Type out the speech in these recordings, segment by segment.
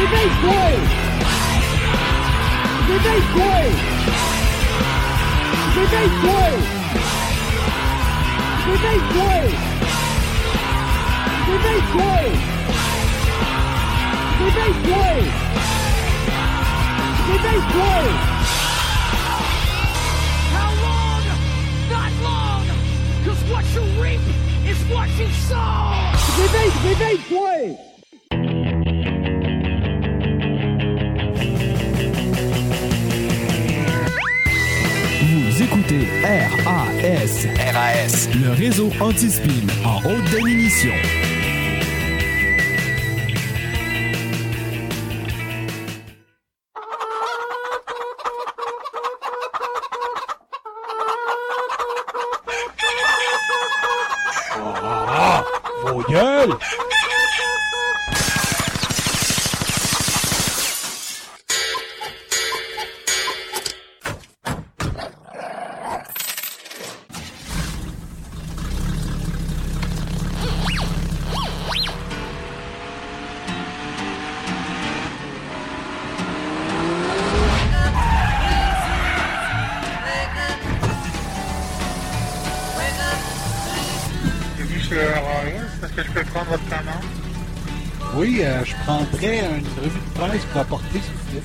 Vivez gol! Vivez gol! Vivez gol! Vivez gol! Vivez gol! Vivez gol! Vivez gol! How long? Not long! What you reap is what you sow! Vivez, vivez gol! Écoutez RAS. RAS. Le réseau anti-spin en haute définition. Est-ce que je peux prendre votre commande? Oui, euh, je prendrais une revue de presse pour apporter, s'il vous plaît.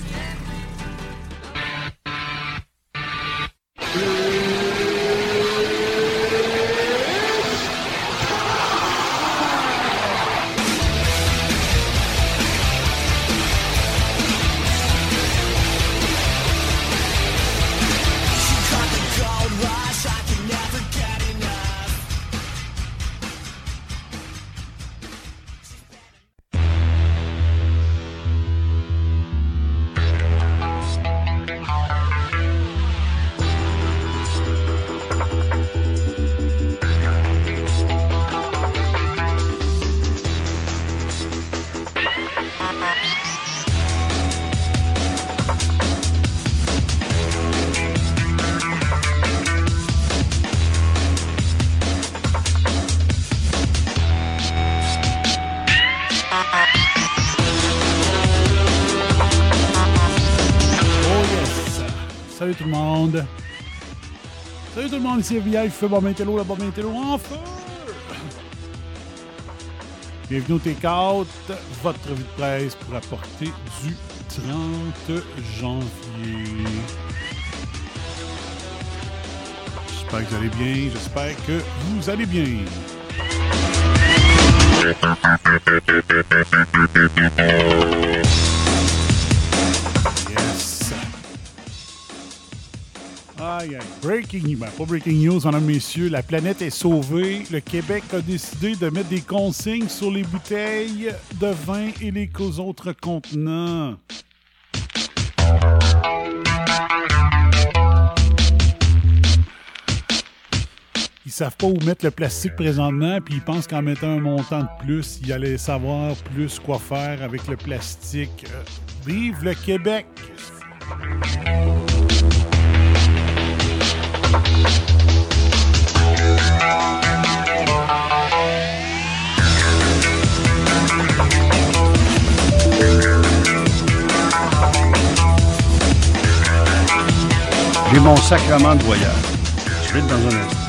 Ici VI, fait Bob Intello, la Bob Intello en feu! Bienvenue au Take-Out, votre revue de presse pour apporter du 30 janvier. J'espère que vous allez bien, j'espère que vous allez bien. Breaking, ben, pas breaking news, mesdames, messieurs. La planète est sauvée. Le Québec a décidé de mettre des consignes sur les bouteilles de vin et les autres contenants. Ils savent pas où mettre le plastique présentement, puis ils pensent qu'en mettant un montant de plus, ils allaient savoir plus quoi faire avec le plastique. Euh, Vive le Québec! Mon sacrement de voyage. Je vais être dans un instant.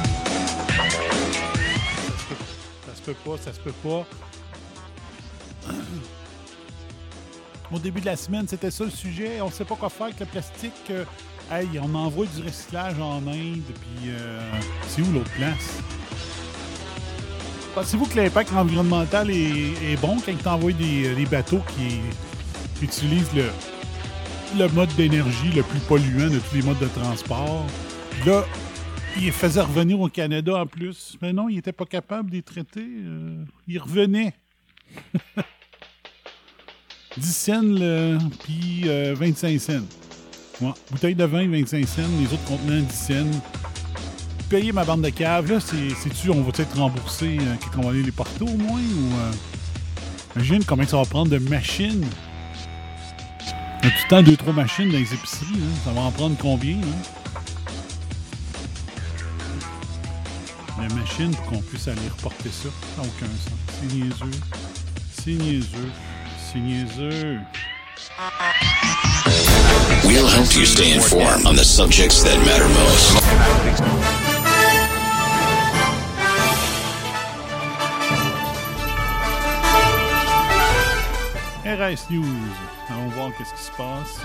Ça se peut pas, ça se peut pas. Au début de la semaine, c'était ça le sujet. On sait pas quoi faire avec le plastique. Euh, hey, on envoie du recyclage en Inde, puis euh, c'est où l'autre place? Pensez-vous que l'impact environnemental est, bon quand tu envoies des, des bateaux qui utilisent le, le mode d'énergie le plus polluant de tous les modes de transport? Là, il faisait revenir au Canada en plus. Mais non, il n'était pas capable les traiter. euh, il revenait. 10 cents, puis euh, 25 cents. Ouais. Bouteille de vin, 25 cents. Les autres contenants, 10 cents. Payer ma bande de cave, là, c'est- c'est-tu, on va être remboursé euh, aller les porter au moins? Ou, euh, imagine combien ça va prendre de machines. Y a tout le temps deux, trois machines dans les épiceries. hein. Ça va en prendre combien? Hein? La machine pour qu'on puisse aller reporter ça. Ça n'a aucun sens. C'est niaiseux. C'est niaiseux. C'est niaiseux. We'll help you stay informed on the subjects that matter most. RS News. Allons voir qu'est-ce qui se passe.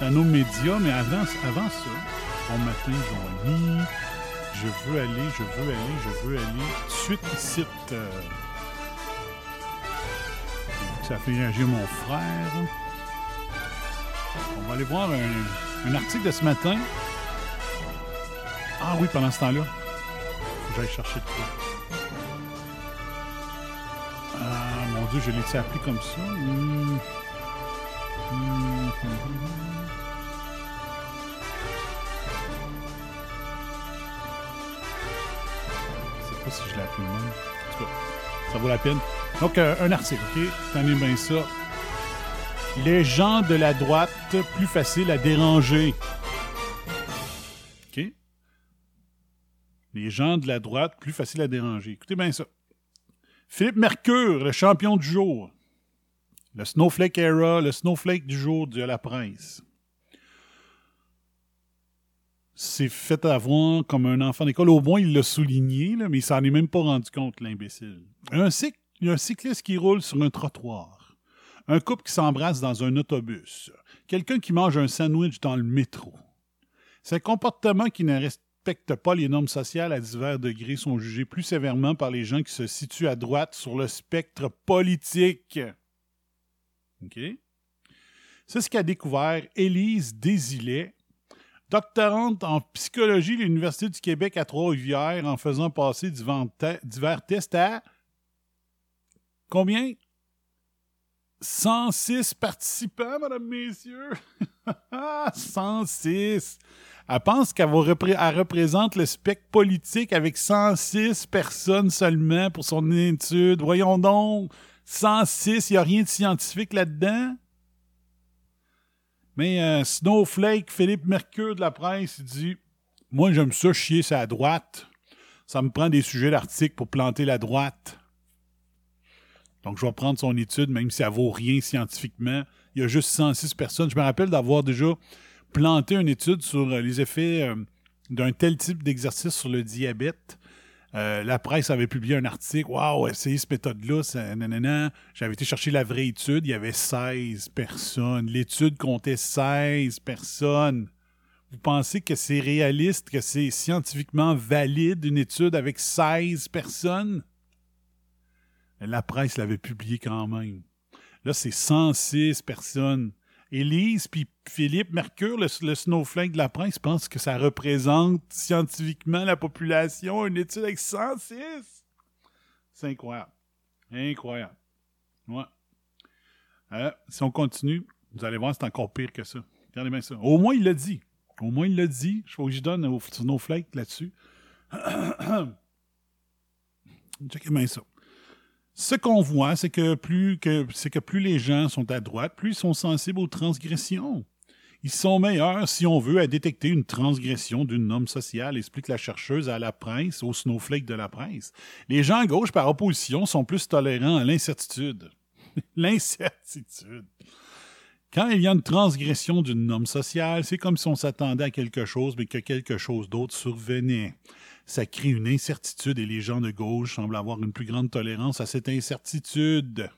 Dans nos médias, mais avant, avant ça, bon matin, Joanie. Je veux aller, je veux aller, je veux aller. Suite ici. euh, ça fait réagir mon frère. On va aller voir un, article de ce matin. Ah oui, pendant ce temps-là. Faut que j'aille chercher de quoi. Je l'ai appelé comme ça. Hmm, hmm. Je sais pas si je l'ai de même. En tout cas, ça vaut la peine. Donc, euh, un article, OK? Tenez bien ça. Les gens de la droite, plus facile à déranger. OK? Les gens de la droite, plus facile à déranger. Écoutez bien ça. Philippe Mercure, le champion du jour. Le Snowflake Era, le Snowflake du jour de la presse. C'est fait avoir comme un enfant d'école. Au moins, il l'a souligné, mais il s'en est même pas rendu compte, l'imbécile. Un, un cycliste qui roule sur un trottoir. Un couple qui s'embrasse dans un autobus. Quelqu'un qui mange un sandwich dans le métro. Ces comportements qui ne respectent pas les normes sociales à divers degrés sont jugés plus sévèrement par les gens qui se situent à droite sur le spectre politique. OK? C'est ce qu'a découvert Élise Désilet, doctorante en psychologie de l'Université du Québec à Trois-Rivières en faisant passer divers te- divers tests à combien? 106 participants, mesdames, messieurs. 106. Elle pense qu'elle représente le spectre politique avec 106 personnes seulement pour son étude. Voyons donc. 106, il n'y a rien de scientifique là-dedans? Mais euh, Snowflake, Philippe Mercure de la presse, il dit Moi, j'aime ça chier sur la droite. Ça me prend des sujets d'articles pour planter la droite. Donc, je vais prendre son étude, même si elle vaut rien scientifiquement. Il y a juste 106 personnes. Je me rappelle d'avoir déjà planté une étude sur euh, les effets euh, d'un tel type d'exercice sur le diabète. Euh, la presse avait publié un article. Waouh, essayez cette méthode-là. J'avais été chercher la vraie étude. Il y avait 16 personnes. L'étude comptait 16 personnes. Vous pensez que c'est réaliste, que c'est scientifiquement valide une étude avec 16 personnes? La presse l'avait publié quand même. Là, c'est 106 personnes. Élise puis Philippe Mercure, le, snowflake de la presse, pensent que ça représente scientifiquement la population, une étude avec 106. C'est incroyable. Incroyable. Ouais. Euh, si on continue, vous allez voir, c'est encore pire que ça. Regardez bien ça. Au moins, il l'a dit. Au moins, il l'a dit. Je faut que je donne au snowflake là-dessus. Checkez bien ça. Ce qu'on voit, c'est que plus que que plus les gens sont à droite, plus ils sont sensibles aux transgressions. Ils sont meilleurs, si on veut, à détecter une transgression d'une norme sociale, explique la chercheuse à la presse, au snowflake de la presse. Les gens à gauche, par opposition, sont plus tolérants à l'incertitude. l'incertitude. Quand il y a une transgression d'une norme sociale, c'est comme si on s'attendait à quelque chose, mais que quelque chose d'autre survenait. Ça crée une incertitude et les gens de gauche semblent avoir une plus grande tolérance à cette incertitude.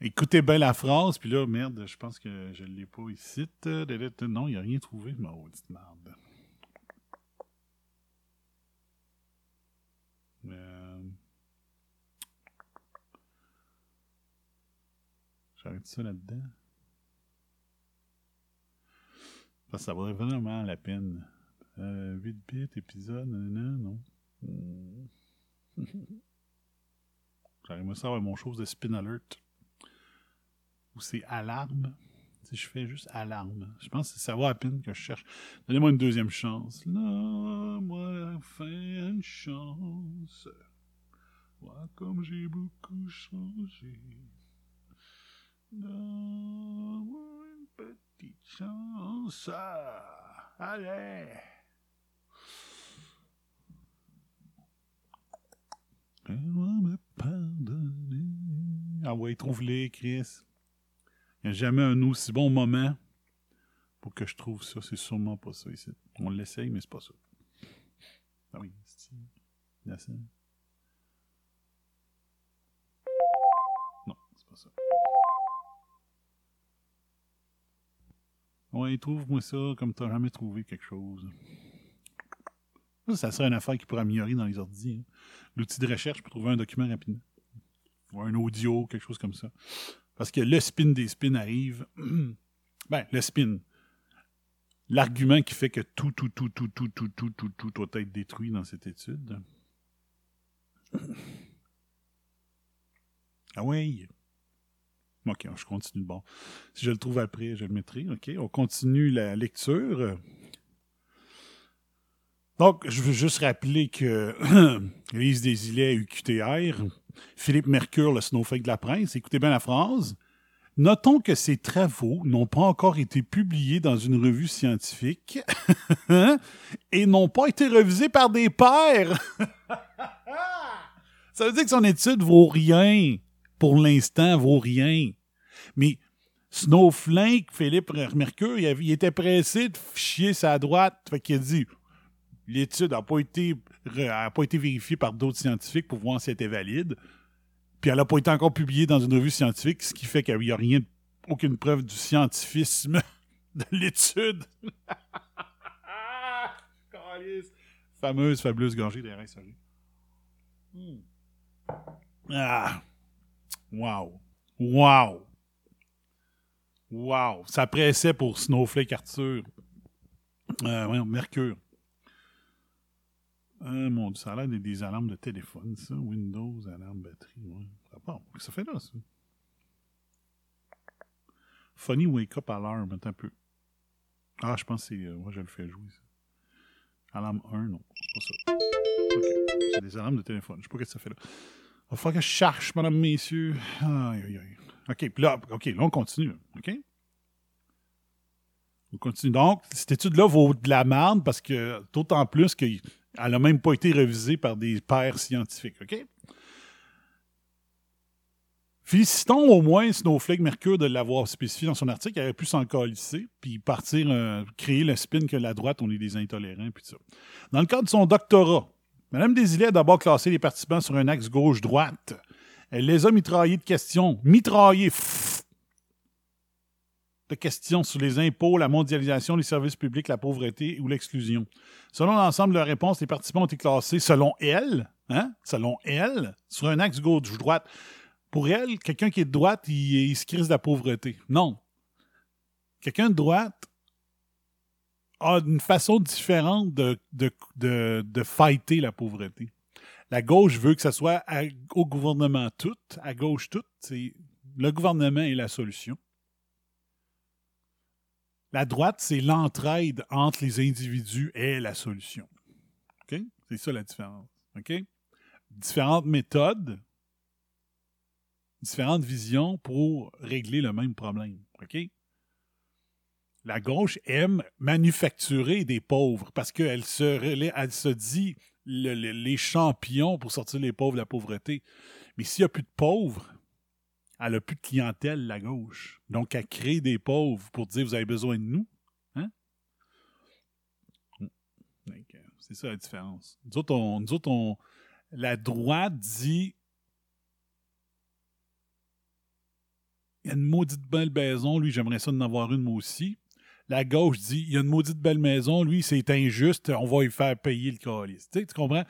Écoutez bien la phrase, puis là, merde, je pense que je ne l'ai pas ici. Non, il n'y a rien trouvé, ma petite merde. Euh... J'arrête ça là-dedans. Que ça vaudrait vraiment la peine. Euh, 8 bits, épisode, non, non. J'aimerais savoir mon chose de spin alert. Ou c'est alarme. Si je fais juste alarme. Je pense que ça va à peine que je cherche. Donnez-moi une deuxième chance. Là, moi, enfin une chance. Vois comme j'ai beaucoup changé. Donne-moi une petite chance. Ah, allez. Ah ouais, trouve-les, Chris. Il n'y a jamais un aussi bon moment pour que je trouve ça. C'est sûrement pas ça ici. On l'essaye, mais c'est pas ça. Ah oui, c'est. Non, c'est pas ça. Ouais, trouve-moi ça comme t'as jamais trouvé quelque chose. Ça, serait une affaire qui pourrait améliorer dans les ordi. hein. L'outil de recherche pour trouver un document rapidement. Ou un audio, quelque chose comme ça. Parce que le spin des spins arrive. ben, le spin. L'argument qui fait que tout, tout, tout, tout, tout, tout, tout, tout, tout doit être détruit dans cette étude. Ah oui. OK, je continue. Bon. Si je le trouve après, je le mettrai. OK, on continue la lecture. Donc, je veux juste rappeler que Lise Desilets, UQTR, Philippe Mercure, le snowflake de la presse, écoutez bien la phrase. Notons que ces travaux n'ont pas encore été publiés dans une revue scientifique et n'ont pas été revisés par des pairs. Ça veut dire que son étude vaut rien. Pour l'instant, vaut rien. Mais Snowflake, Philippe Mercure, il, était pressé de chier sa droite. Fait qu'il a dit l'étude n'a pas, été pas été vérifiée par d'autres scientifiques pour voir si elle était valide. Puis elle n'a pas été encore publiée dans une revue scientifique, ce qui fait qu'il n'y a rien, aucune preuve du scientifisme de l'étude. Fameuse, fabuleuse gorgée des RSAG. Hmm. Ah! Wow! Wow! Wow! Ça pressait pour Snowflake Arthur. Euh, Mercure. Euh, mon Dieu, ça a l'air des, des alarmes de téléphone, ça. Windows, alarme batterie. Ouais. Que ça fait là, ça? Funny Wake Up Alarm, attends un peu. Ah, je pense que c'est. euh, moi, je le fais jouer, ça. Alarme 1, non. C'est pas ça. Ok. C'est des alarmes de téléphone. Je sais pas ce que ça fait là. Il va falloir que je cherche, madame, messieurs. Aïe, aïe, aïe. OK, puis là, OK, là, on continue. OK? On continue. Donc, cette étude-là vaut de la merde parce que, d'autant plus qu'elle n'a même pas été révisée par des pairs scientifiques. OK? Félicitons au moins Snowflake Mercure de l'avoir spécifié dans son article. Il aurait pu s'en calisser, puis partir, euh, créer le spin que la droite, on est des intolérants, puis ça. Dans le cadre de son doctorat, Mme Desilets a d'abord classé les participants sur un axe gauche-droite. Elle les a mitraillés de questions. Mitraillés! pff, de questions sur les impôts, la mondialisation, les services publics, la pauvreté ou l'exclusion. Selon l'ensemble de leurs réponses, les participants ont été classés, selon elle, hein, selon elle, sur un axe gauche-droite. Pour elle, quelqu'un qui est de droite, il, il se crise de la pauvreté. Non. Quelqu'un de droite a une façon différente de, de, de, fighter la pauvreté. La gauche veut que ce soit au gouvernement tout, à gauche tout. C'est le gouvernement est la solution. La droite, c'est l'entraide entre les individus est la solution. C'est ça la différence. Différentes méthodes, différentes visions pour régler le même problème. La gauche aime manufacturer des pauvres parce qu'elle se, dit le- le- les champions pour sortir les pauvres de la pauvreté. Mais s'il n'y a plus de pauvres, elle n'a plus de clientèle, la gauche. Donc, elle crée des pauvres pour dire vous avez besoin de nous. Hein? Euh, C'est ça la différence. Nous autres, la droite dit il y a une maudite belle maison, lui, j'aimerais ça d'en avoir une, moi aussi. La gauche dit il y a une maudite belle maison, lui, c'est injuste, on va lui faire payer le calice. Tu, sais, tu comprends?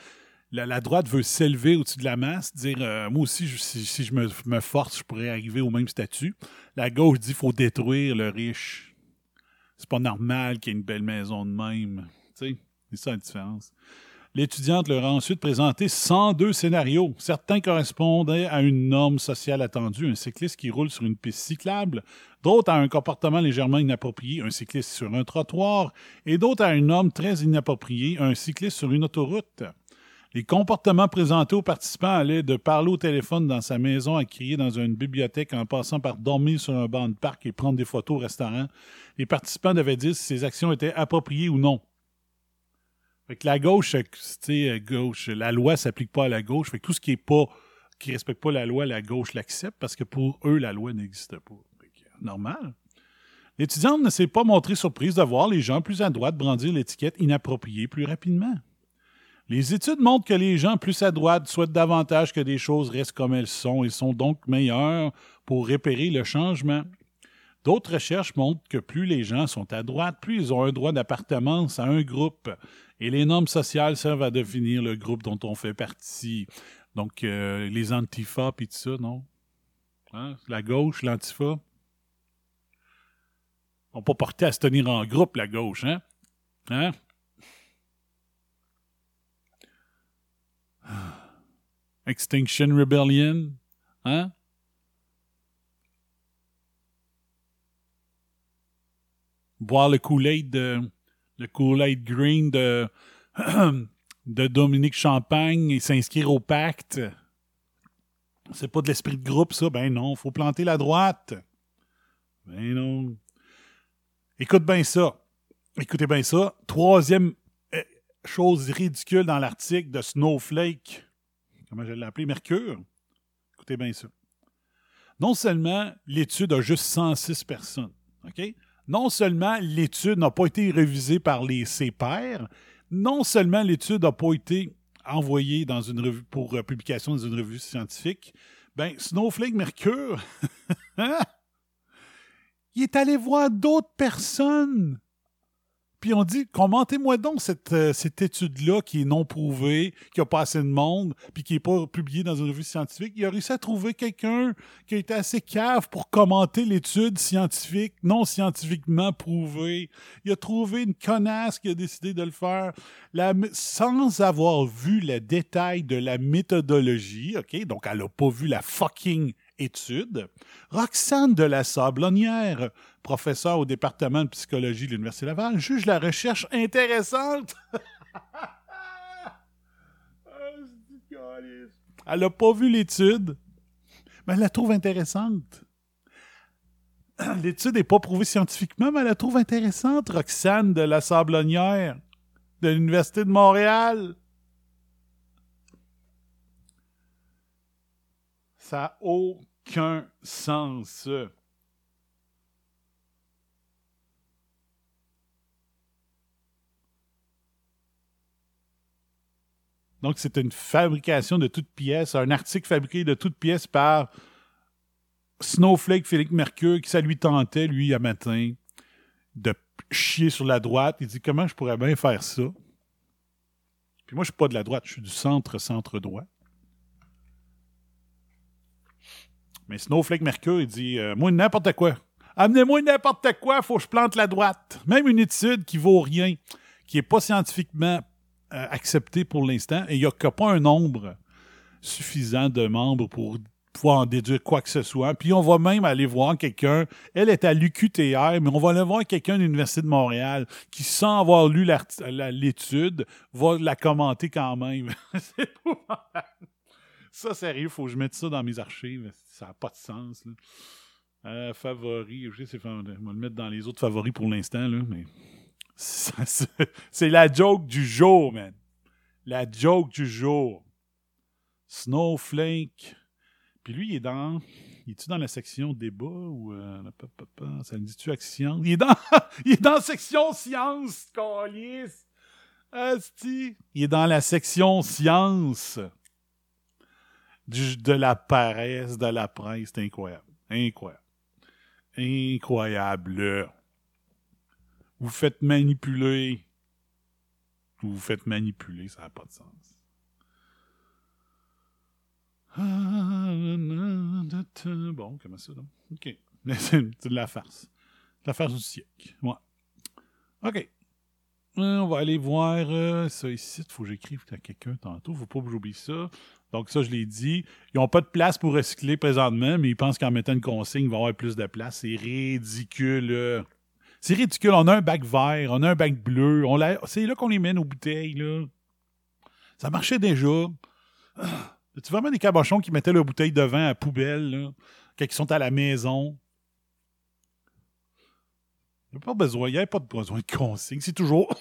La, droite veut s'élever au-dessus de la masse, dire euh, moi aussi, si, je me, force, je pourrais arriver au même statut. La gauche dit faut détruire le riche. C'est pas normal qu'il y ait une belle maison de même. C'est ça la différence. L'étudiante leur a ensuite présenté 102 scénarios. Certains correspondaient à une norme sociale attendue, un cycliste qui roule sur une piste cyclable, d'autres à un comportement légèrement inapproprié, un cycliste sur un trottoir, et d'autres à une norme très inappropriée, un cycliste sur une autoroute. Les comportements présentés aux participants allaient de parler au téléphone dans sa maison à crier dans une bibliothèque en passant par dormir sur un banc de parc et prendre des photos au restaurant. Les participants devaient dire si ces actions étaient appropriées ou non. Fait que la gauche, sais, gauche, la loi s'applique pas à la gauche. Fait tout ce qui est pas, qui respecte pas la loi, la gauche l'accepte parce que pour eux, la loi n'existe pas. Que, normal. L'étudiante ne s'est pas montrée surprise de voir les gens plus à droite brandir l'étiquette inappropriée plus rapidement. Les études montrent que les gens plus à droite souhaitent davantage que des choses restent comme elles sont et sont donc meilleurs pour repérer le changement. D'autres recherches montrent que plus les gens sont à droite, plus ils ont un droit d'appartenance à un groupe. Et les normes sociales servent à définir le groupe dont on fait partie. Donc, euh, les antifas et tout ça, non? Hein? La gauche, l'antifa? On pas porté à se tenir en groupe, la gauche, hein? Hein? Extinction Rebellion, hein? Boire le Kool-Aid de le Kool-Aid Green de, de Dominique Champagne et s'inscrire au pacte. C'est pas de l'esprit de groupe, ça. Ben non, faut planter la droite. Ben non. Écoute bien ça. Écoutez bien ça. Troisième euh, chose ridicule dans l'article de Snowflake. Comment je l'ai appelé? Mercure. Écoutez bien ça. Non seulement l'étude a juste 106 personnes, OK? non seulement l'étude n'a pas été révisée par les, ses pairs, non seulement l'étude n'a pas été envoyée dans une pour euh, publication dans une revue scientifique, ben Snowflake Mercure, hein? il est allé voir d'autres personnes puis on dit, commentez-moi donc cette, euh, cette étude-là qui est non prouvée, qui n'a pas assez de monde, puis qui n'est pas publiée dans une revue scientifique. Il a réussi à trouver quelqu'un qui a été assez cave pour commenter l'étude scientifique, non scientifiquement prouvée. Il a trouvé une connasse qui a décidé de le faire la, sans avoir vu le détail de la méthodologie, OK? Donc, elle n'a pas vu la fucking étude. Roxane de la Sablonnière, professeur au département de psychologie de l'Université Laval, juge la recherche intéressante. elle n'a pas vu l'étude, mais elle la trouve intéressante. L'étude n'est pas prouvée scientifiquement, mais elle la trouve intéressante, Roxane de la Sablonnière de l'Université de Montréal. Ça n'a aucun sens. Donc, c'est une fabrication de toutes pièces, un article fabriqué de toutes pièces par Snowflake Félix Mercure, qui ça lui tentait, lui, à matin, de chier sur la droite. Il dit Comment je pourrais bien faire ça? Puis moi, je suis pas de la droite, je suis du centre-centre-droit. Mais Snowflake Mercure, il dit euh, Moi, n'importe quoi. Amenez-moi n'importe quoi, faut que je plante la droite. Même une étude qui vaut rien, qui n'est pas scientifiquement euh, acceptée pour l'instant, et il n'y a, pas un nombre suffisant de membres pour pouvoir en déduire quoi que ce soit. Puis on va même aller voir quelqu'un, elle est à l'UQTR, mais on va aller voir quelqu'un de l'Université de Montréal qui, sans avoir lu l'étude, va la commenter quand même. C'est Ça, sérieux, faut que je mette ça dans mes archives. Ça n'a pas de sens. Là. Euh, favoris, je sais, on va le mettre dans les autres favoris pour l'instant, là, mais c'est la joke du jour, man. La joke du jour. Snowflake. Puis lui, il est dans. Il est-tu dans la section débat ou. Euh, ça me dit-tu action? Il est dans. il est dans la section science, Calice! Asti. Il est dans la section science de la paresse de la presse. C'est incroyable. Incroyable. Incroyable. Vous faites manipuler. Vous faites manipuler, ça n'a pas de sens. Bon, comment ça, donc? OK. C'est de la farce. De la farce du siècle. OK. Euh, on va aller voir euh, ça ici. Il faut que j'écrive à quelqu'un tantôt. faut pas que j'oublie ça. Donc, ça, je l'ai dit. Ils n'ont pas de place pour recycler présentement, mais ils pensent qu'en mettant une consigne, ils vont avoir plus de place. C'est ridicule. C'est ridicule. On a un bac vert, on a un bac bleu. C'est là qu'on les met, nos bouteilles. Là. Ça marchait déjà. Ah. Tu vraiment des cabochons qui mettaient leurs bouteilles devant à la poubelle là, quand ils sont à la maison? Il n'y a pas besoin. Il a pas de besoin de consigne. C'est toujours.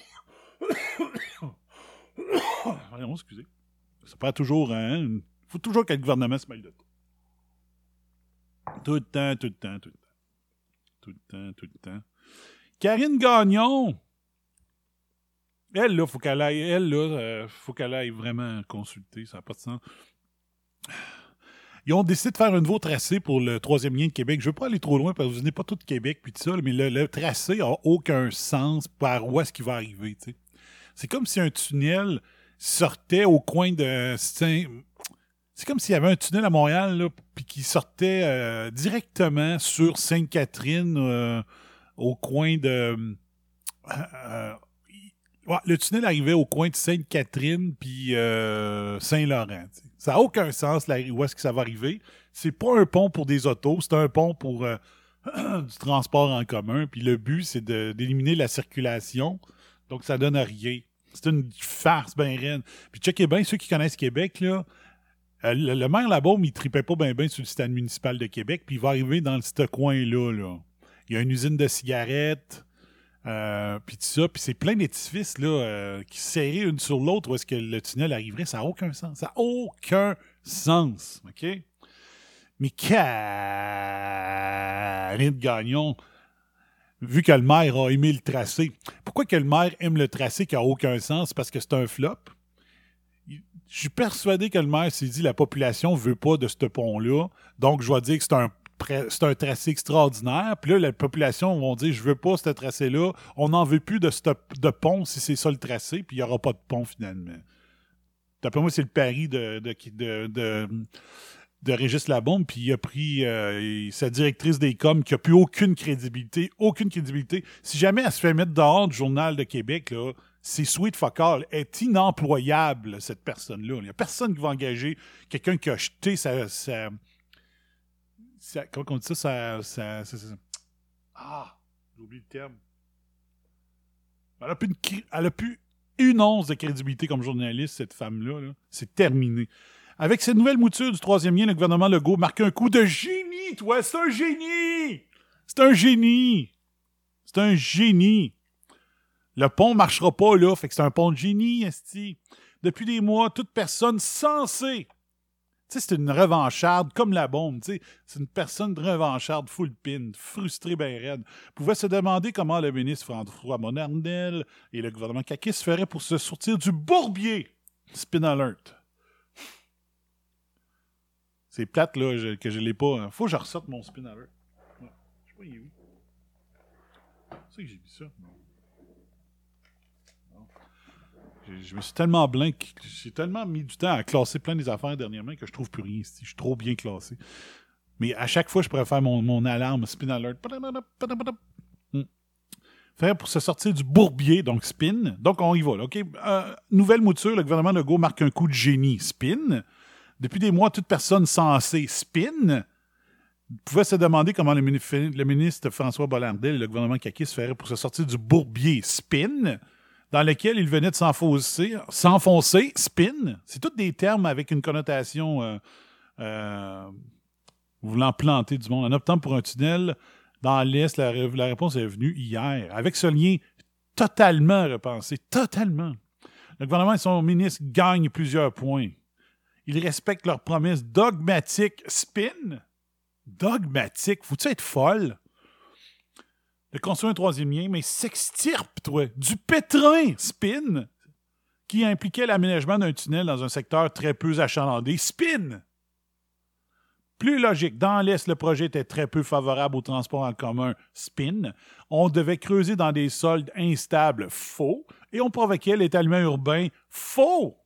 Excusez. Ça prend toujours. Il faut toujours que le gouvernement se mêle de tout. Tout le temps, tout le temps, tout le temps. Tout le temps, tout le temps. Karine Gagnon. Elle, là, faut qu'elle aille. Elle, là, euh, faut qu'elle aille vraiment consulter. Ça n'a pas de sens. Ils ont décidé de faire un nouveau tracé pour le troisième lien de Québec. Je ne veux pas aller trop loin parce que vous venez pas tout Québec puis tout ça, mais le, tracé n'a aucun sens par où est-ce qu'il va arriver. C'est comme si un tunnel sortait au coin de. C'est comme s'il y avait un tunnel à Montréal, puis qui sortait euh, directement sur Sainte-Catherine, euh, au coin de. euh, le tunnel arrivait au coin de Sainte-Catherine puis Saint-Laurent. Ça n'a aucun sens là, où est-ce que ça va arriver. C'est pas un pont pour des autos, c'est un pont pour du transport en commun. Puis le but, c'est d'éliminer la circulation. Donc, ça donne rien. C'est une farce bien reine. Puis checkez bien, ceux qui connaissent Québec, là, euh, le, le maire Labaume, il tripait pas bien bien sur le stade municipal de Québec, puis il va arriver dans ce coin-là. Là. Il y a une usine de cigarettes, euh, puis tout ça, puis c'est plein d'édifices là, euh, qui serrés une sur l'autre où est-ce que le tunnel arriverait. Ça n'a aucun sens. Ça n'a aucun sens. OK? Mais Karine Gagnon, vu que le maire a aimé le tracé, pourquoi que le maire aime le tracé qui n'a aucun sens? Parce que c'est un flop. Je suis persuadé que le maire s'est dit la population veut pas de ce pont-là, donc je vais dire que c'est un tracé extraordinaire. Puis là, la population vont dire je veux pas ce tracé-là, on n'en veut plus de, de pont si c'est ça le tracé, puis il n'y aura pas de pont finalement. D'après moi, c'est le pari de, de, Régis Labombe, puis il a pris euh, sa directrice des coms qui a plus aucune crédibilité, aucune crédibilité. Si jamais elle se fait mettre dehors du Journal de Québec, là, c'est sweet fuck all. Est inemployable, cette personne-là. Il n'y a personne qui va engager quelqu'un qui a jeté sa... sa, comment on dit ça? Sa, sa- ah! J'ai oublié le terme. Elle a plus une, elle a plus une once de crédibilité comme journaliste, cette femme-là. là. C'est terminé. Avec cette nouvelle mouture du troisième lien, le gouvernement Legault marque un coup de génie, toi! C'est un génie! C'est un génie! C'est un génie! Le pont marchera pas, là. Fait que c'est un pont de génie, esti. Depuis des mois, toute personne censée. Tu sais, c'est une revancharde comme la bombe, tu sais. C'est une personne revancharde, full pin, frustrée ben raide. Pouvait se demander comment le ministre François Monardel et le gouvernement Kakis feraient pour se sortir du bourbier. Spin alert. C'est plate, là, que je l'ai pas. hein. Faut que je ressorte mon spin alert. Ouais. Je sais pas, il est. C'est que j'ai mis ça. Je, me suis tellement blanc, j'ai tellement mis du temps à classer plein des affaires dernièrement que je trouve plus rien. ici. Je suis trop bien classé. Mais à chaque fois, je pourrais faire mon, mon alarme spin alert. Hmm. Faire pour se sortir du bourbier, donc spin. Donc on y va. là? Euh, nouvelle mouture, le gouvernement Legault marque un coup de génie. Spin. Depuis des mois, toute personne censée spin pouvait se demander comment le, mini- le ministre François Bollardel et le gouvernement Kakis feraient pour se sortir du bourbier spin, dans lequel il venait de s'enfoncer, s'enfoncer spin. C'est tous des termes avec une connotation euh, euh, voulant planter du monde. En optant pour un tunnel dans l'Est, la réponse est venue hier, avec ce lien totalement repensé, totalement. Le gouvernement et son ministre gagnent plusieurs points. Ils respectent leurs promesses dogmatiques spin. Dogmatique, faut-tu être folle? De construire un troisième lien, mais s'extirpe, toi, du pétrin, spin, qui impliquait l'aménagement d'un tunnel dans un secteur très peu achalandé, spin. Plus logique, dans l'Est, le projet était très peu favorable au transport en commun, spin. On devait creuser dans des sols instables, faux. Et on provoquait l'étalement urbain, faux.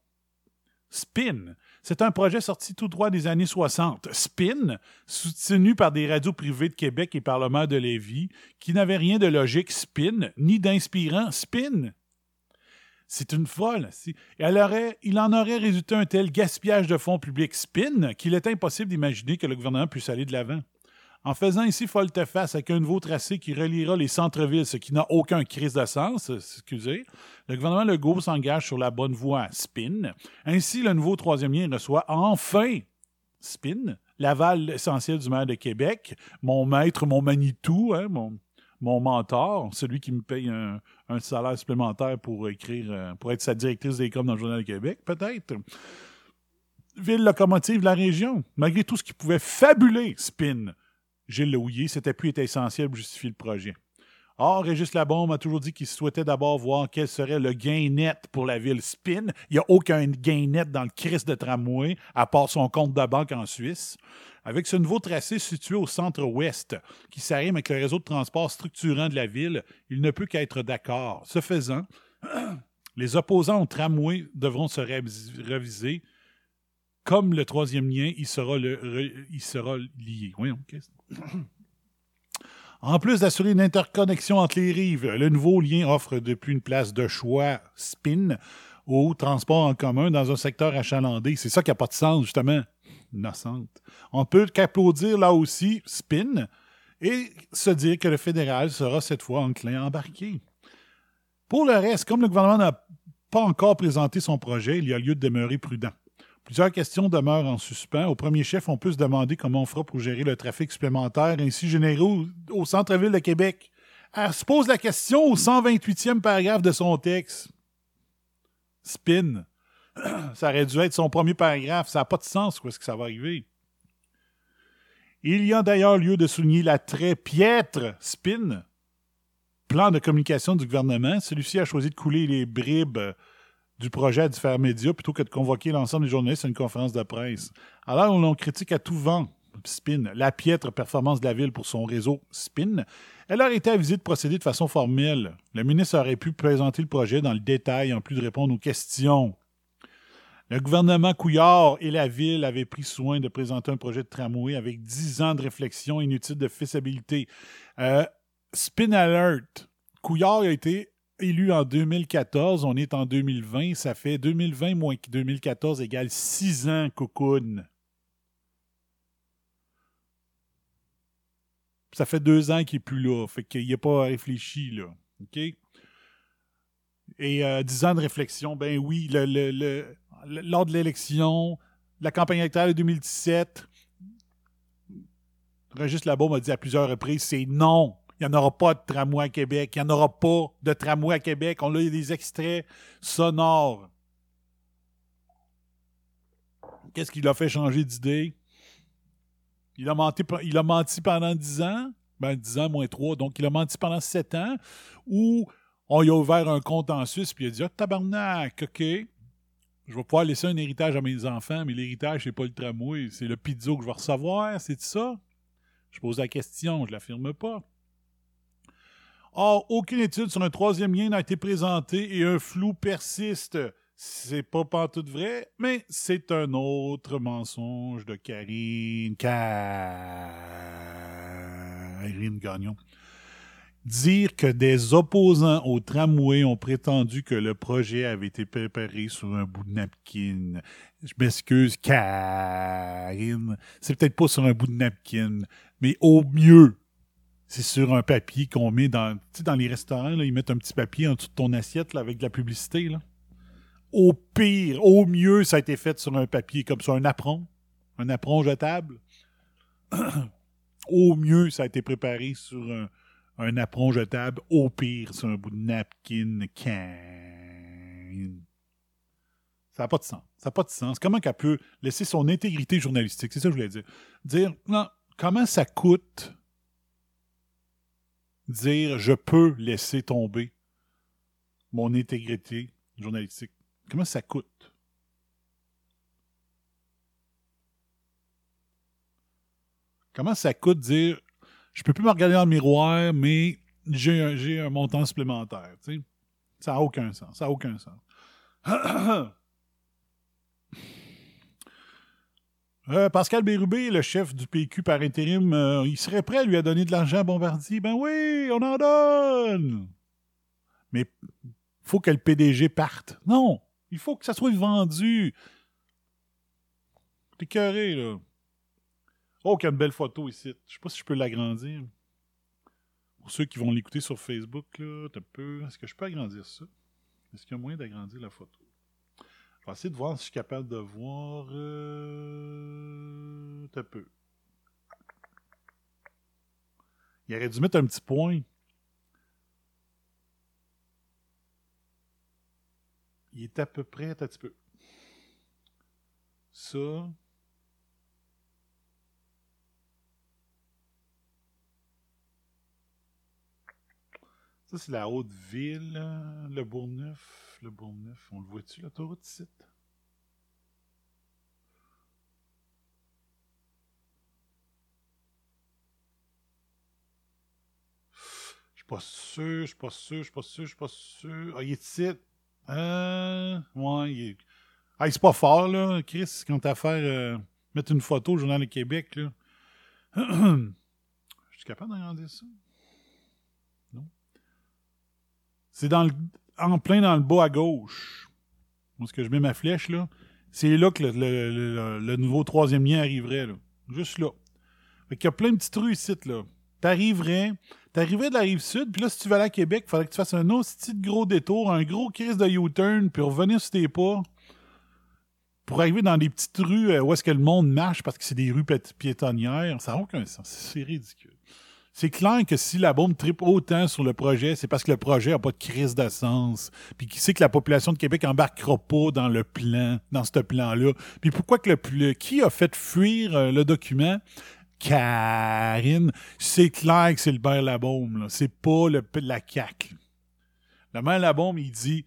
Spin. C'est un projet sorti tout droit des années 60. Spin, soutenu par des radios privées de Québec et par le maire de Lévis, qui n'avait rien de logique spin, ni d'inspirant spin. C'est une folle. il en aurait résulté un tel gaspillage de fonds publics spin qu'il est impossible d'imaginer que le gouvernement puisse aller de l'avant. En faisant ici volte-face avec un nouveau tracé qui reliera les centres-villes, ce qui n'a aucun crise de sens, euh, excusez, le gouvernement Legault s'engage sur la bonne voie spin. Ainsi, le nouveau troisième lien reçoit enfin spin, l'aval essentiel du maire de Québec, mon maître, mon Manitou, hein, mon, mentor, celui qui me paye un, un salaire supplémentaire pour écrire, euh, pour être sa directrice des coms dans le Journal de Québec, peut-être. Ville locomotive de la région, malgré tout ce qui pouvait fabuler Spin. Gilles Lehouillier, c'était plus été essentiel pour justifier le projet. Or, Régis Labombe a toujours dit qu'il souhaitait d'abord voir quel serait le gain net pour la ville Spin. Il n'y a aucun gain net dans le Christ de tramway, à part son compte de banque en Suisse. Avec ce nouveau tracé situé au centre-ouest, qui s'arrime avec le réseau de transport structurant de la ville, il ne peut qu'être d'accord. Ce faisant, les opposants au tramway devront se révis- réviser. Comme le troisième lien, il sera, le, lié. Voyons, qu'est-ce- En plus d'assurer une interconnexion entre les rives, le nouveau lien offre depuis une place de choix spin au transport en commun dans un secteur achalandé. C'est ça qui n'a pas de sens, justement. Innocente. On peut qu'applaudir là aussi spin et se dire que le fédéral sera cette fois enclin à embarquer. Pour le reste, comme le gouvernement n'a pas encore présenté son projet, il y a lieu de demeurer prudent. Plusieurs questions demeurent en suspens. Au premier chef, on peut se demander comment on fera pour gérer le trafic supplémentaire ainsi généré au, centre-ville de Québec. Elle se pose la question au 128e paragraphe de son texte. Spin. Ça aurait dû être son premier paragraphe. Ça n'a pas de sens, où est-ce que ça va arriver? Il y a d'ailleurs lieu de souligner la très piètre spin plan de communication du gouvernement. Celui-ci a choisi de couler les bribes du projet à différents médias plutôt que de convoquer l'ensemble des journalistes à une conférence de presse. Alors, on critique à tout vent Spin, la piètre performance de la ville pour son réseau Spin. Elle aurait été avisée de procéder de façon formelle. Le ministre aurait pu présenter le projet dans le détail en plus de répondre aux questions. Le gouvernement Couillard et la ville avaient pris soin de présenter un projet de tramway avec 10 ans de réflexion inutile de faisabilité. Euh, spin alert. Couillard a été élu en 2014. On est en 2020. Ça fait 2020 moins 2014 égale 6 ans, cocoon. Ça fait deux ans qu'il n'est plus là. Fait qu'il n'a pas réfléchi, là. OK? Et euh, 10 ans de réflexion, ben oui, le, le- le- lors de l'élection, la campagne électorale de 2017, Régis Labaume a dit à plusieurs reprises, c'est non. Il n'y en aura pas de tramway à Québec. Il n'y en aura pas de tramway à Québec. On a des extraits sonores. Qu'est-ce qui l'a fait changer d'idée? Il a, menti, il a menti pendant 10 ans. Ben, 10 ans moins 3. Donc, il a menti pendant 7 ans. Où on lui a ouvert un compte en Suisse. Puis il a dit, ah, tabarnak, OK. Je vais pouvoir laisser un héritage à mes enfants. Mais l'héritage, c'est pas le tramway. C'est le pizzo que je vais recevoir. C'est ça? Je pose la question. Je l'affirme pas. Or, aucune étude sur un troisième lien n'a été présentée et un flou persiste. C'est pas pantoute vrai, mais c'est un autre mensonge de Karine. Karine Gagnon. Dire que des opposants au tramway ont prétendu que le projet avait été préparé sur un bout de napkin. Je m'excuse, Karine. C'est peut-être pas sur un bout de napkin, mais au mieux, c'est sur un papier qu'on met dans, tu sais, dans les restaurants, ils mettent un petit papier en dessous de ton assiette avec de la publicité. Là. Au pire, au mieux, ça a été fait sur un papier comme sur un apron, un apron jetable. au mieux, ça a été préparé sur un, un apron jetable. Au pire, sur un bout de napkin. Ça n'a pas de sens. Ça n'a pas de sens. Comment qu'elle peut laisser son intégrité journalistique? C'est ça que je voulais dire. Dire, non, comment ça coûte dire je peux laisser tomber mon intégrité journalistique. Comment ça coûte? Comment ça coûte dire je peux plus me regarder dans le miroir, mais j'ai un, montant supplémentaire. Ça n'a aucun sens. Ça n'a aucun sens. Euh, Pascal Bérubé, le chef du PQ par intérim, euh, il serait prêt à lui à donner de l'argent à Bombardier? Ben oui, on en donne. Mais faut que le PDG parte. Non! Il faut que ça soit vendu. T'es carré, là. Oh, quelle belle photo ici. Je sais pas si je peux l'agrandir. Pour ceux qui vont l'écouter sur Facebook, là, t'as peu. Est-ce que je peux agrandir ça? Est-ce qu'il y a moyen d'agrandir la photo? Je vais essayer de voir si je suis capable de voir. Euh... T'as peu. Il aurait dû mettre un petit point. Il est à peu près un petit peu. Ça. C'est la haute ville, le Bourgneuf. Le Bourgneuf, on le voit-tu, l'autoroute site? Je suis pas sûr, je suis pas sûr, je suis pas sûr, je suis pas sûr. Ah, il est ici. Euh, il est... Pas fort, là, Chris, quand t'as à faire euh, mettre une photo au Journal du Québec, là. Je suis capable d'agrandir ça? Non. C'est dans le, en plein dans le bas à gauche. Où est-ce que je mets ma flèche, là? C'est là que le, nouveau troisième lien arriverait, là. Juste là. Fait qu'il y a plein de petites rues ici, là. T'arriverais, t'arriverais de la rive sud, puis là, si tu veux aller à Québec, il faudrait que tu fasses un autre petit gros détour, un gros crise de U-turn, puis revenir sur tes pas pour arriver dans des petites rues euh, où est-ce que le monde marche parce que c'est des rues pi- piétonnières. Ça n'a aucun sens. C'est ridicule. C'est clair que si la bombe tripe autant sur le projet, c'est parce que le projet n'a pas de crise de sens. Puis qui sait que la population de Québec embarquera pas dans le plan, dans ce plan-là. Puis pourquoi que le, qui a fait fuir euh, le document? Karine. C'est clair que c'est le maire Labaume. C'est pas le, la CAQ. Le maire Labaume, il dit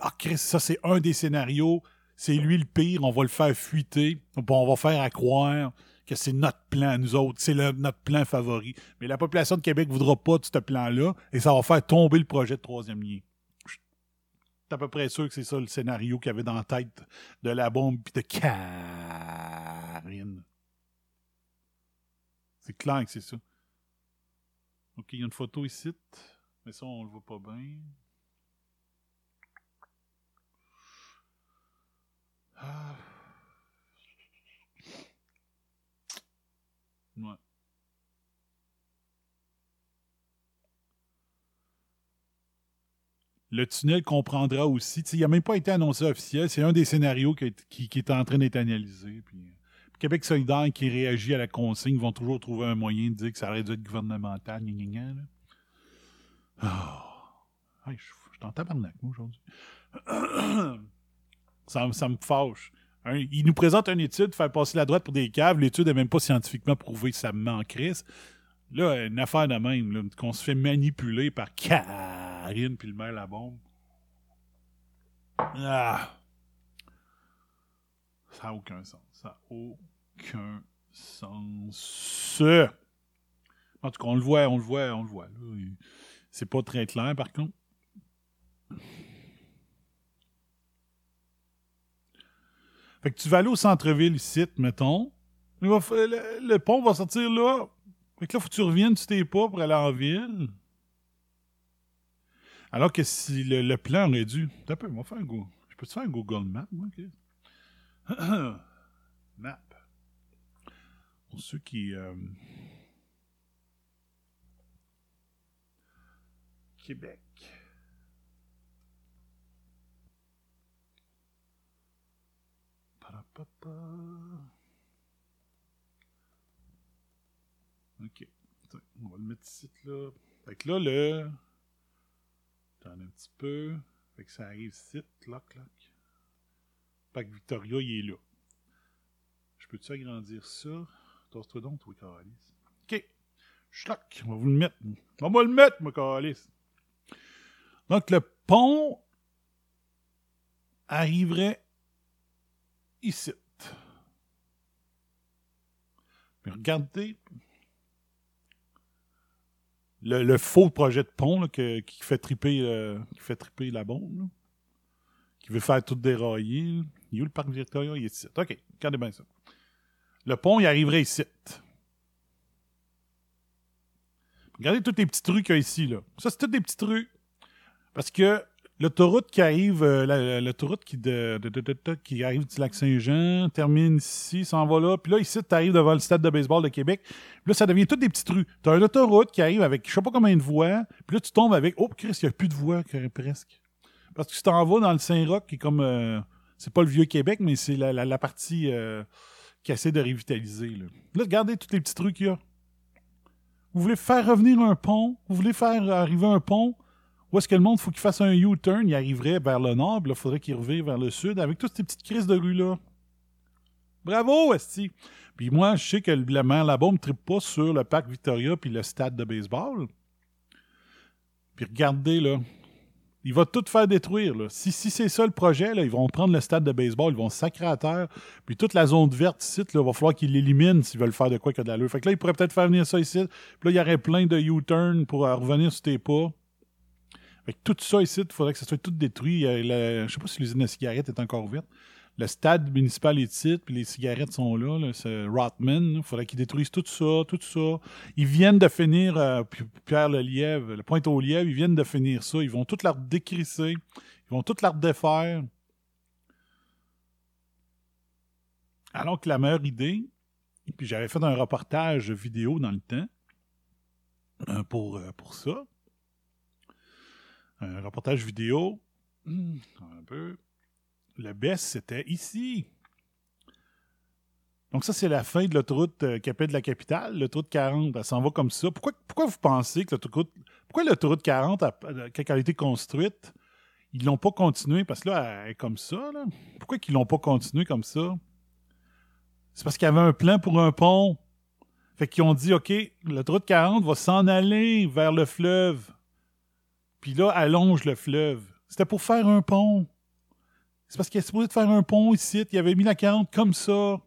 Ah, Chris, ça, c'est un des scénarios. C'est lui le pire. On va le faire fuiter. On va faire à croire c'est notre plan, nous autres. C'est notre plan favori. Mais la population de Québec voudra pas de ce plan-là et ça va faire tomber le projet de troisième lien. Je suis à peu près sûr que c'est ça le scénario qu'il y avait dans la tête de la bombe puis de Karine. C'est clair que c'est ça. OK, il y a une photo ici. Mais ça, on le voit pas bien. Ah. Le tunnel comprendra aussi. Il n'a même pas été annoncé officiel. C'est un des scénarios qui, est- en train d'être analysé. Puis, euh, Québec solidaire qui réagit à la consigne vont toujours trouver un moyen de dire que ça aurait dû être gouvernemental. Ah. Je suis en tabarnak, moi, aujourd'hui. ça, ça me fâche. Un- il nous présente une étude, faire passer la droite pour des caves. L'étude n'est même pas scientifiquement prouvée, ça me manquerait. Là, une affaire de même, qu'on se fait manipuler par Karine puis le maire la bombe. Ah! Ça n'a aucun sens. Ça n'a aucun sens. En tout cas, on le voit, on le voit, on le voit. C'est pas très clair, par contre. Fait que tu vas aller au centre-ville ici, mettons. Le, pont va sortir là. Fait que là, faut que tu reviennes sur tes pas pour aller en ville. Alors que si le, plan aurait dû. T'as peu, on va faire un Google. Je peux te faire un Google Map, moi? Map. Pour ceux qui. euh, Québec. Ok. On va le mettre ici, là. Fait que là, le. Attends un petit peu. Fait que ça arrive ici. Cloc, cloc. Fait que Victoria, il est là. Je peux-tu agrandir ça? Tasse-toi donc, toi, Calis. Ok. On va vous le mettre. On va le mettre, moi, Calis. Donc, le pont arriverait ici. Mais regardez le, faux projet de pont là, qui, fait triper, euh, qui fait la bombe, qui veut faire tout dérailler. Il est où le parc Victoria? Il est ici. OK, regardez bien ça. Le pont, il arriverait ici. Regardez toutes les petites rues qu'il y a ici. Là. Ça, c'est toutes des petites rues. Parce que L'autoroute qui arrive, euh, la- la- l'autoroute qui, de, qui arrive du lac Saint-Jean, termine ici, s'en va là. Puis là, ici, tu arrives devant le stade de baseball de Québec. Puis là, ça devient toutes des petites rues. Tu as une autoroute qui arrive avec je sais pas combien de voies. Puis là, tu tombes avec. Oh, Chris, il n'y a plus de voies, que- presque. Parce que tu t'en vas dans le Saint-Roch, qui est comme. euh, c'est pas le vieux Québec, mais c'est la, la- la partie euh, qui essaie de revitaliser. Là. là, regardez toutes les petites rues qu'il y a. Vous voulez faire revenir un pont? Vous voulez faire arriver un pont? Où est-ce que le monde, faut qu'il fasse un U-turn, il arriverait vers le nord, puis là, il faudrait qu'il revire vers le sud, avec toutes ces petites crises de rue-là. Bravo, Esti! Puis moi, je sais que le maire là-bas me tripe pas sur le parc Victoria puis le stade de baseball. Puis regardez, là. Il va tout faire détruire. Si, si c'est ça le projet, là, ils vont prendre le stade de baseball, ils vont sacrer à terre, puis toute la zone verte ici, il va falloir qu'ils l'éliminent s'ils veulent faire de quoi que de l'allure. Fait que là, ils pourraient peut-être faire venir ça ici. Puis là, il y aurait plein de U-turn pour revenir sur tes pas. Fait tout ça ici, il faudrait que ça soit tout détruit. Je sais pas si l'usine de cigarettes est encore ouverte. Le stade municipal est ici, puis les cigarettes sont là. c'est Rotman. Il faudrait qu'ils détruisent tout ça, tout ça. Ils viennent de finir, euh, Pierre le Lièvre, le Pointe au Lièvre, ils viennent de finir ça. Ils vont tout la décrisser. Ils vont tout la redéfaire. Alors que la meilleure idée, puis j'avais fait un reportage vidéo dans le temps euh, pour, euh, pour ça. Un reportage vidéo. Hmm, un peu. Le best, c'était ici. Donc ça, c'est la fin de l'autoroute euh, qui appelle de la capitale, l'autoroute 40. Elle s'en va comme ça. Pourquoi, pourquoi vous pensez que l'autoroute... Pourquoi l'autoroute 40, a- a- quand elle a été construite, ils l'ont pas continué? Parce que là, elle est comme ça. Là. Pourquoi qu'ils l'ont pas continué comme ça? C'est parce qu'il y avait un plan pour un pont. Fait qu'ils ont dit, OK, l'autoroute 40 va s'en aller vers le fleuve. Puis là, allonge le fleuve. C'était pour faire un pont. C'est parce qu'il est supposé faire un pont ici. Il avait mis la 40 comme ça.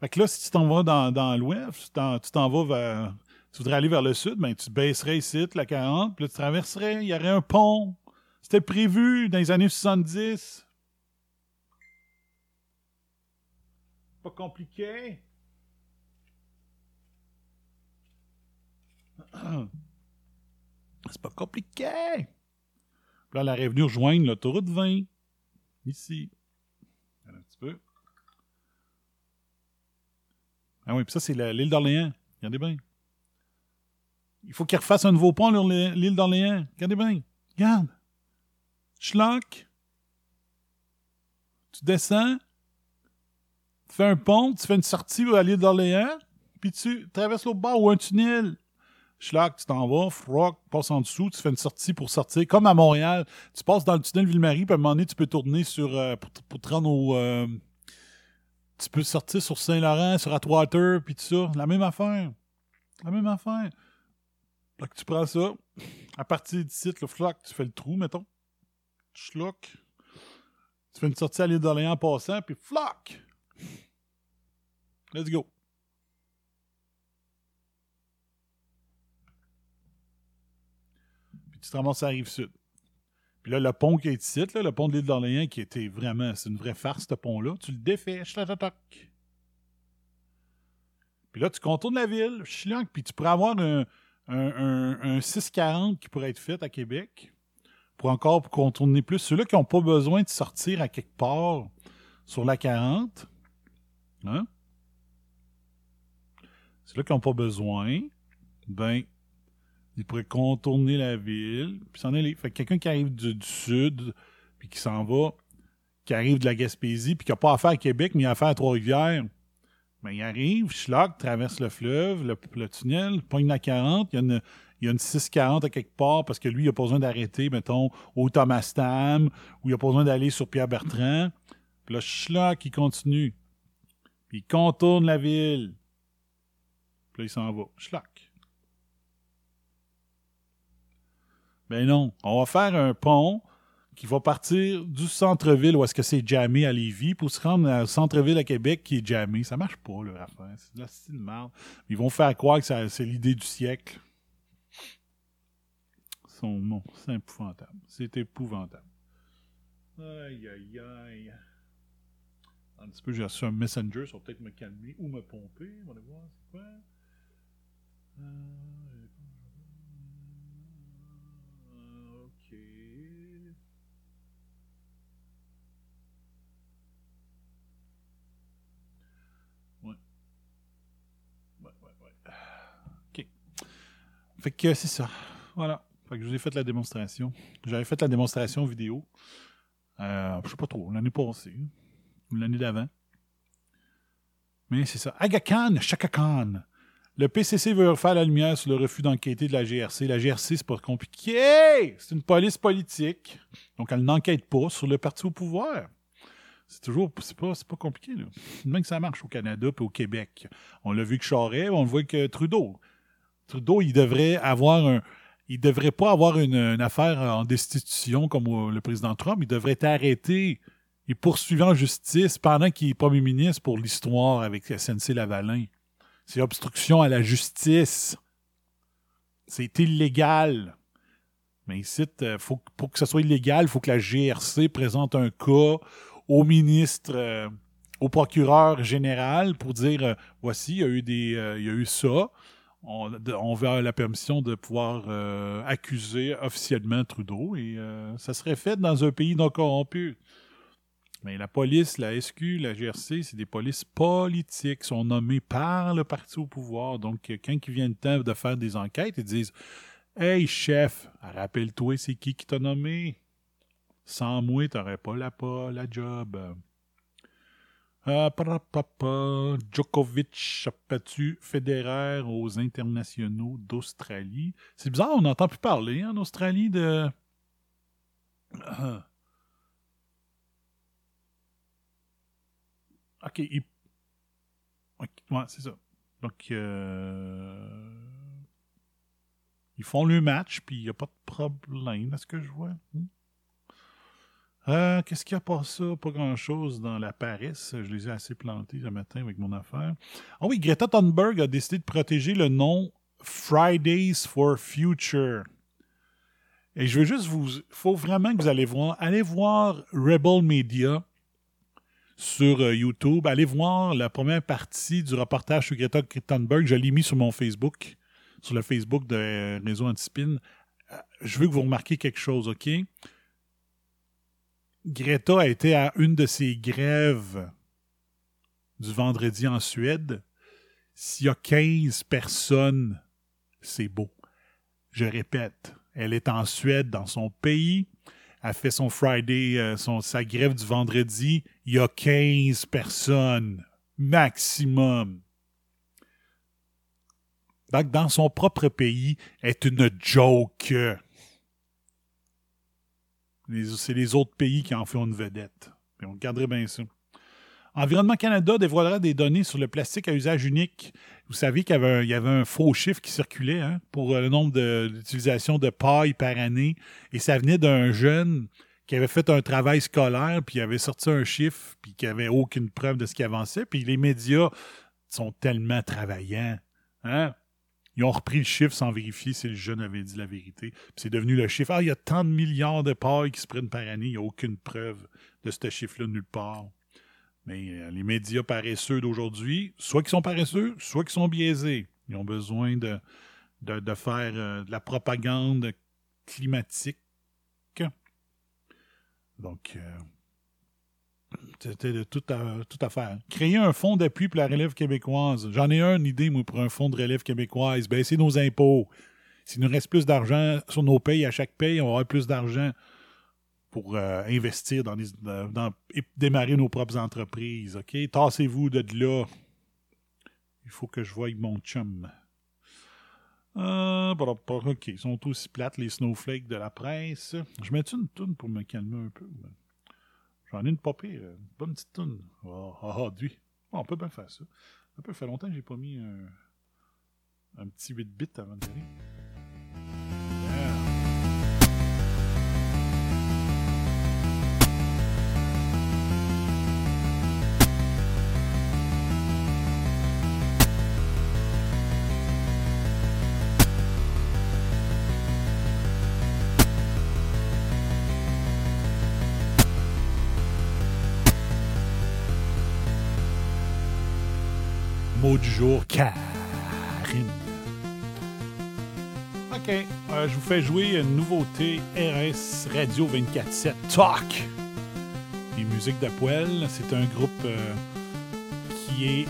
Fait que là, si tu t'en vas dans, l'ouest, tu t'en- vas vers. Tu voudrais aller vers le sud, ben tu baisserais ici, la 40, puis tu traverserais, il y aurait un pont. C'était prévu dans les années 70. Pas compliqué. C'est pas compliqué. Puis là, elle aurait venu rejoindre l'autoroute 20. Ici. Un petit peu. Ah oui, puis ça, c'est l'île d'Orléans. Regardez bien. Il faut qu'il refasse un nouveau pont sur l'île l'île d'Orléans. Regardez bien. Regarde. Schlock. Tu descends. Tu fais un pont. Tu fais une sortie à l'île d'Orléans. Puis tu traverses l'autre bord ou un tunnel. Schlock, tu t'en vas, froc, passe en dessous, tu fais une sortie pour sortir, comme à Montréal. Tu passes dans le tunnel Ville-Marie, puis à un moment donné, tu peux tourner sur, euh, pour, te- rendre au... euh, tu peux sortir sur Saint-Laurent, sur Atwater, puis tout ça. La même affaire. La même affaire. Que tu prends ça. À partir d'ici, le floc, tu fais le trou, mettons. Schlock. Tu fais une sortie à l'île d'Orléans en passant, puis floc! Let's go. Puis tu te ramasses à la rive sud. Puis là, le pont qui est ici, là, le pont de l'île d'Orléans, qui était vraiment, c'est une vraie farce, ce pont-là, tu le défais. Puis là, tu contournes la ville, chloc, puis tu pourrais avoir un, un, un, un 640 qui pourrait être fait à Québec pour encore pour contourner plus. Ceux-là qui n'ont pas besoin de sortir à quelque part sur la 40, hein? Ceux-là qui n'ont pas besoin, ben, ils pourraient contourner la ville, puis s'en aller. Fait que quelqu'un qui arrive du, sud, puis qui s'en va, qui arrive de la Gaspésie, puis qui n'a pas affaire à Québec, mais il a affaire à Trois-Rivières, ben, il arrive, schlag, traverse le fleuve, le, tunnel, pogne la 40, il y a une, il y a une 640 à quelque part, parce que lui, il n'a pas besoin d'arrêter, mettons, au Thomas Tam, ou il n'a pas besoin d'aller sur Pierre-Bertrand. Puis là, schlag, il continue. Puis il contourne la ville. Puis là, il s'en va. Schlag. Ben non, on va faire un pont qui va partir du centre-ville où est-ce que c'est jammé à Lévis pour se rendre au centre-ville à Québec qui est jammé. Ça marche pas, là, l'affaire. C'est de la style merde. Ils vont faire croire que c'est l'idée du siècle. Son nom, c'est épouvantable. C'est épouvantable. Aïe, aïe, aïe. Un petit peu, j'ai reçu un messenger, ça va peut-être me calmer ou me pomper. On va voir, c'est quoi? Euh, Fait que c'est ça. Voilà. Fait que je vous ai fait la démonstration. J'avais fait la démonstration vidéo. Euh, je sais pas trop, l'année passée. Ou l'année d'avant. Mais c'est ça. Aga Khan, Chaka Khan. Le PCC veut refaire la lumière sur le refus d'enquêter de la GRC. La GRC, c'est pas compliqué. C'est une police politique. Donc, elle n'enquête pas sur le parti au pouvoir. C'est toujours, c'est pas, pas compliqué, là. Même que ça marche au Canada et au Québec. On l'a vu que Charest, on le voit que Trudeau. Trudeau, il devrait avoir un, il devrait pas avoir une, affaire en destitution comme euh, le président Trump. Il devrait être arrêté et poursuivi en justice pendant qu'il est premier ministre pour l'histoire avec SNC Lavalin. C'est obstruction à la justice. C'est illégal. Mais ici, euh, faut, pour que ce soit illégal, il faut que la GRC présente un cas au ministre, euh, au procureur général pour dire voici, il y a eu des, il y a eu ça. On, de- on veut la permission de pouvoir euh, accuser officiellement Trudeau et euh, ça serait fait dans un pays non corrompu. Mais la police, la SQ, la GRC, c'est des polices politiques, sont nommées par le parti au pouvoir. Donc, quand il vient le temps de faire des enquêtes, ils disent Hey, chef, rappelle-toi, c'est qui qui t'a nommé? Sans moi, t'aurais pas la, pas la job. Pa, Djokovic a battu Federer aux internationaux d'Australie? C'est bizarre, on n'entend plus parler en Australie de. Ok, il- ouais, c'est ça. Donc, euh, ils font le match, puis il n'y a pas de problème, est-ce que je vois? Hmm. Euh, Qu'est-ce qu'il y a pas ça? Pas grand-chose dans la paresse. Je les ai assez plantés ce matin avec mon affaire. Ah oui, Greta Thunberg a décidé de protéger le nom Fridays for Future. Et je veux juste vous... Il faut vraiment que vous allez voir. Allez voir Rebel Media sur euh, YouTube. Allez voir la première partie du reportage sur Greta Thunberg. Je l'ai mis sur mon Facebook, sur le Facebook de euh, Réseau Antispin. Je veux que vous remarquiez quelque chose, OK? Greta a été à une de ses grèves du vendredi en Suède. S'il y a 15 personnes, c'est beau. Je répète, elle est en Suède, dans son pays. Elle fait son Friday, euh, son, sa grève du vendredi. Il y a 15 personnes, maximum. Donc, dans son propre pays, est une joke. C'est les autres pays qui en font une vedette. On regarderait bien ça. Environnement Canada dévoilera des données sur le plastique à usage unique. Vous savez qu'il y avait un, faux chiffre qui circulait hein, pour le nombre de- d'utilisations de paille par année. Et ça venait d'un jeune qui avait fait un travail scolaire, puis il avait sorti un chiffre, puis qui avait aucune preuve de ce qui avançait. Puis les médias sont tellement travaillants. Hein? Ils ont repris le chiffre sans vérifier si le jeune avait dit la vérité. Puis c'est devenu le chiffre. Ah, il y a tant de milliards de pailles qui se prennent par année. Il n'y a aucune preuve de ce chiffre-là nulle part. Mais euh, les médias paresseux d'aujourd'hui, soit qu'ils sont paresseux, soit qu'ils sont biaisés. Ils ont besoin de, de, faire euh, de la propagande climatique. Donc, euh, c'était de tout à, tout à faire. Créer un fonds d'appui pour la relève québécoise. J'en ai une idée, moi, pour un fonds de relève québécoise. Baisser nos impôts. S'il nous reste plus d'argent sur nos payes à chaque paye, on va avoir plus d'argent pour euh, investir dans, les, dans- dans- et démarrer nos propres entreprises. OK? Tassez-vous de là. Il faut que je voie mon chum. Euh, OK, ils sont aussi plates, les snowflakes de la presse. Je mets une toune pour me calmer un peu. J'en ai une pas une bonne petite toune. Ah, ah, ah, on peut bien faire ça. Ça peut faire longtemps que j'ai pas mis un, un petit 8 bits avant de aller. du jour, Karine. OK. Euh, je vous fais jouer une nouveauté RS Radio 24-7 Talk. Les musiques de. C'est un groupe euh, qui est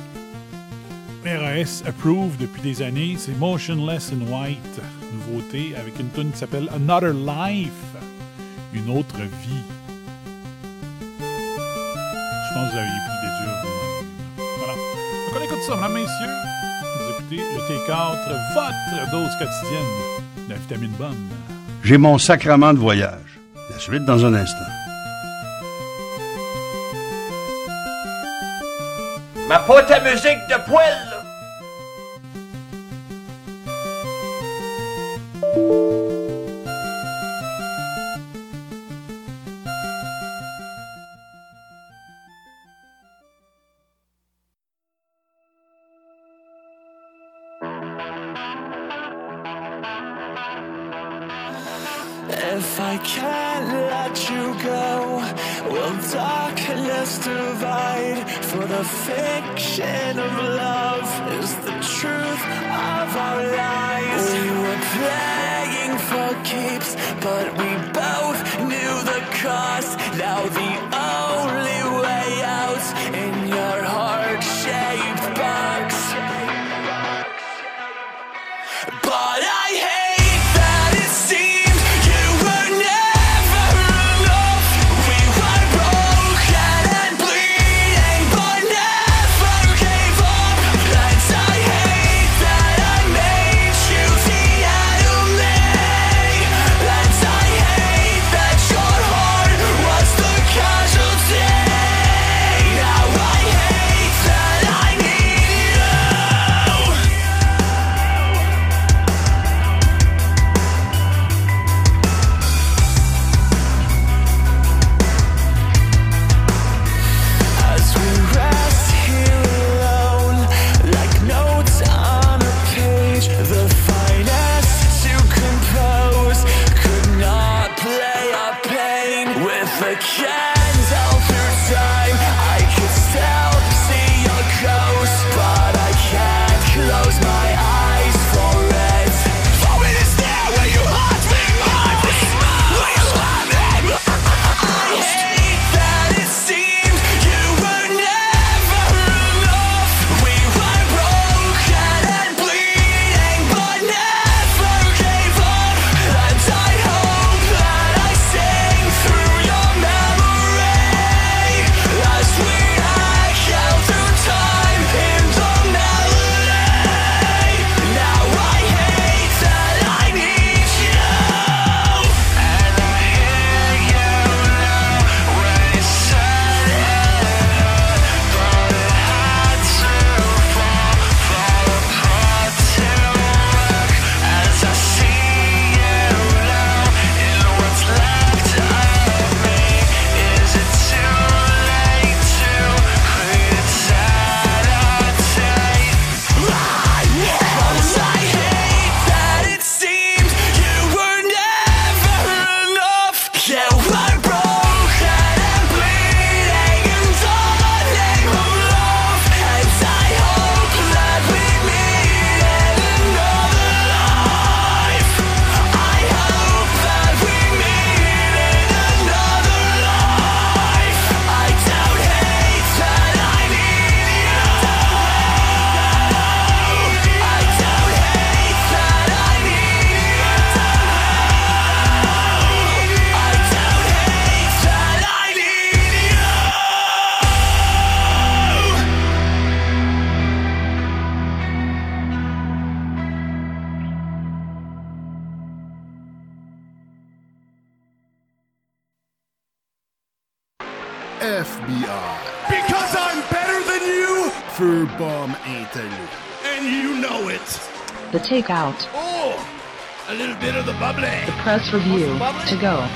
RS approved depuis des années. C'est Motionless in White. Nouveauté avec une tune qui s'appelle Another Life. Une autre vie. Je pense que vous avez tout ça, mesdames, messieurs. Vous écoutez le T4, votre dose quotidienne de la vitamine bonne. J'ai mon sacrement de voyage. La suite dans un instant. Ma pote à musique de poêle If I can't let you go, will darkness divide? For the fiction of love is the truth of our lies. We were playing for keeps, but we both knew the cost. Now the takeout. Oh, a little bit of the bubbly. The press review the to go.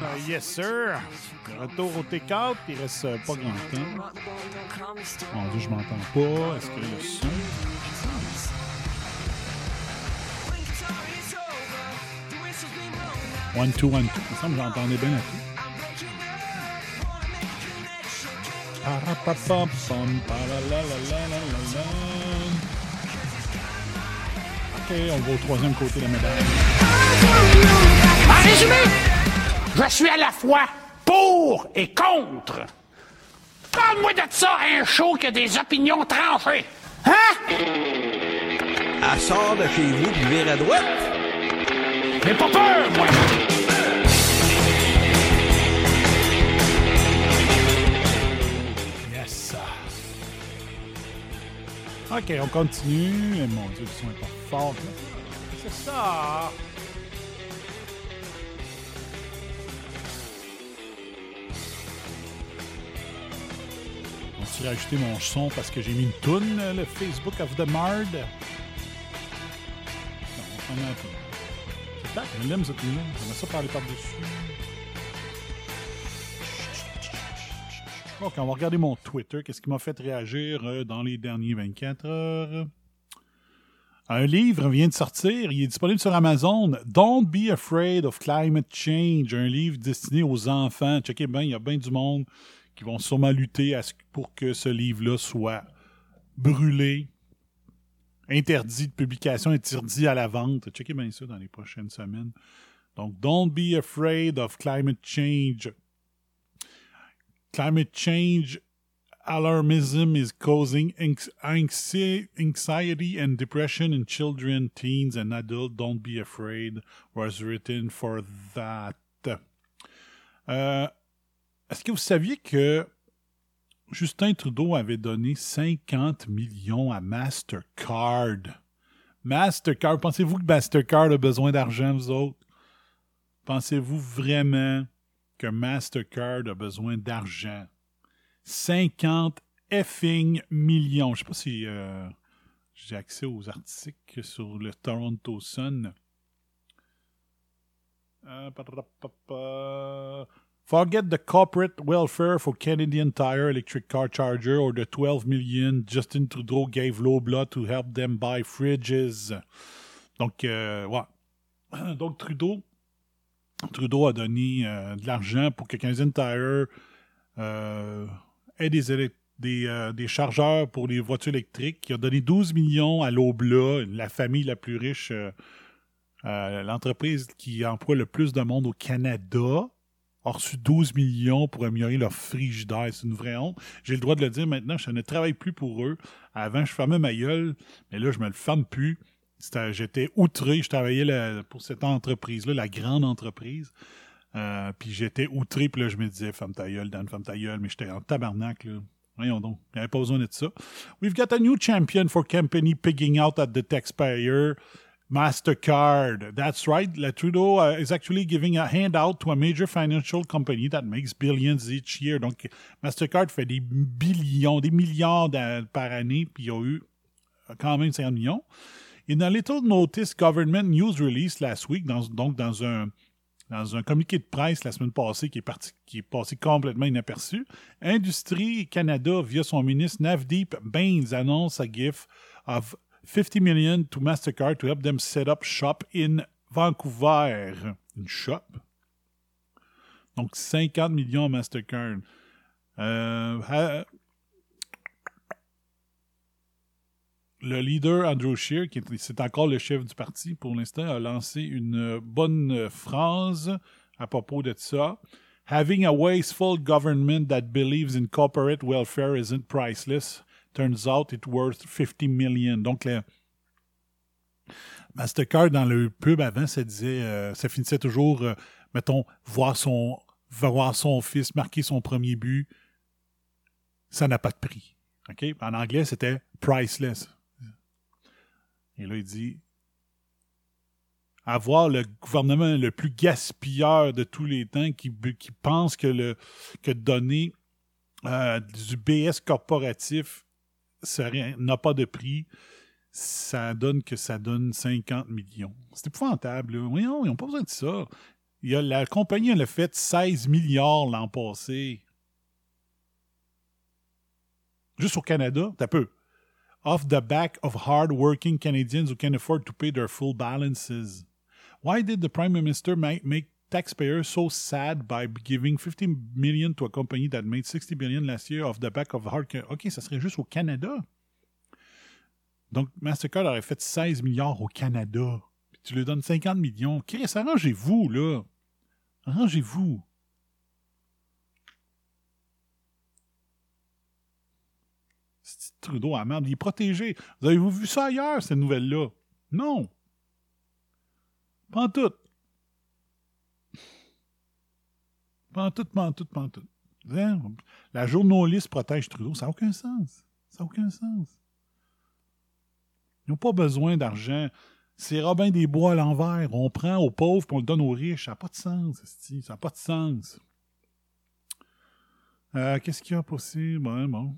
Euh, yes, sir. Retour au take-out, il reste euh, pas grand temps. Mon Dieu, je m'entends pas. Est-ce que le son? One, two, one, two. Il me semble que j'entendais bien la OK, on va au troisième côté de la médaille. En résumé, je suis à la fois pour et contre. Parle-moi de ça, un show qui a des opinions tranchées. Hein? Elle sort de chez vous, puis à droite. Mais pas peur, moi! Yes! OK, on continue. Mon Dieu, le son est pas fort. C'est ça! On rajouter mon son parce que j'ai mis une toune, le Facebook of the Mard? Non, on. On va regarder mon Twitter. Qu'est-ce qui m'a fait réagir euh, dans les derniers 24 heures? Un livre vient de sortir. Il est disponible sur Amazon. Don't be afraid of climate change. Un livre destiné aux enfants. Checkez bien, il y a bien du monde qui vont sûrement lutter pour que ce livre-là soit brûlé, interdit de publication, interdit à la vente. Checkez bien ça dans les prochaines semaines. Donc, Don't be afraid of climate change. Climate change alarmism is causing anx- anxi- anxiety and depression in children, teens, and adults. Don't be afraid was written for that. Euh, Est-ce que vous saviez que Justin Trudeau avait donné 50 millions à Mastercard? Mastercard, pensez-vous que Mastercard a besoin d'argent, vous autres? Pensez-vous vraiment que Mastercard a besoin d'argent? 50 effing millions. Je sais pas si euh, j'ai accès aux articles sur le Toronto Sun. Euh. Forget the corporate welfare for Canadian Tire electric car charger or the 12 million Justin Trudeau gave Loblaw to help them buy fridges. Donc, euh. Donc, Trudeau, Trudeau a donné euh, de l'argent pour que Canadian Tire euh, ait des, des, euh, des chargeurs pour les voitures électriques. Il a donné 12 millions à l'Obla, la famille la plus riche, l'entreprise qui emploie le plus de monde au Canada. Reçu 12 millions pour améliorer leur frigidaire. C'est une vraie honte. J'ai le droit de le dire maintenant, je ne travaille plus pour eux. Avant, je fermais ma gueule, mais là, je me le ferme plus. J'étais outré. Je travaillais la- pour cette entreprise-là, la grande entreprise. Euh, puis j'étais outré, puis là, je me disais, femme ta gueule, Dan, femme ta gueule, mais j'étais en tabarnak. Voyons donc, il n'y avait pas besoin de ça. We've got a new champion for company pigging out at the taxpayer, MasterCard. That's right, la Trudeau uh, is actually giving a handout to a major financial company that makes billions each year. Donc, MasterCard fait des billions, des milliards par année, puis il y a eu euh, quand même 50 millions. In a little notice government news release last week, dans- donc dans un, dans un communiqué de presse la semaine passée qui est, parti, qui est passé complètement inaperçu, Industrie Canada, via son ministre Navdeep Bains, annonce a gift of 50 million to Mastercard to help them set up shop in Vancouver. Une shop? Donc 50 millions à Mastercard. Euh, le leader Andrew Scheer, qui est, c'est encore le chef du parti pour l'instant, a lancé une bonne phrase à propos de ça. Having a wasteful government that believes in corporate welfare isn't priceless. Turns out it's worth 50 million. Donc, le Mastercard, dans le pub avant, ça disait, euh, ça finissait toujours, euh, mettons, voir son, voir son fils marquer son premier but. Ça n'a pas de prix. En anglais, c'était priceless. Et là, il dit avoir le gouvernement le plus gaspilleur de tous les temps qui, qui pense que, le, que donner euh, du BS corporatif n'a pas de prix, ça donne que ça donne 50 millions. C'est épouvantable. Là. Voyons, ils n'ont pas besoin de ça. Il y a, la compagnie elle a fait 16 milliards l'an passé. Juste au Canada, t'as peu. Off the back of hard-working Canadians who can afford to pay their full balances. Why did the Prime Minister make taxpayers so sad by giving 50 million to a company that made 60 billion last year off the back of hard... OK, ça serait juste au Canada. Donc, Mastercard aurait fait 16 milliards au Canada. Puis tu lui donnes 50 millions. Chris, arrangez-vous, là. Arrangez-vous. C'est Trudeau à merde, il est protégé. Vous avez-vous vu ça ailleurs, cette nouvelle-là? Non. Pas en tout. Pas en tout, pas en tout, pas en tout. Hein? La journaliste protège Trudeau, ça n'a aucun sens. Ça n'a aucun sens. Ils n'ont pas besoin d'argent. C'est Robin des Bois à l'envers. On prend aux pauvres et on le donne aux riches. Ça n'a pas de sens. Ça n'a pas de sens. Euh, Qu'est-ce qu'il y a possible? Bon, bon.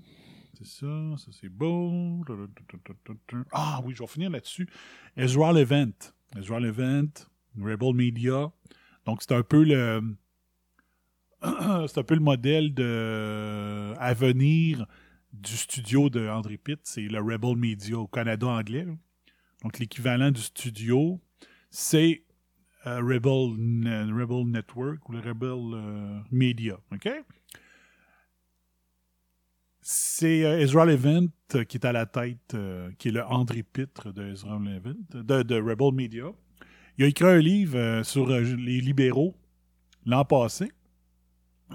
C'est ça, ça c'est beau. Ah oui, je vais finir là-dessus. Ezra Event. Ezra Event, Rebel Media. Donc, c'est un peu le. c'est un peu le modèle à venir du studio de André Pitt, c'est le Rebel Media au Canada anglais. Donc l'équivalent du studio, c'est euh, Rebel, Rebel Network ou le Rebel euh, Media. C'est euh, Ezra euh, qui est à la tête, euh, qui est le André Pitre de Ezra Levant, de, Rebel Media. Il a écrit un livre euh, sur euh, les libéraux l'an passé.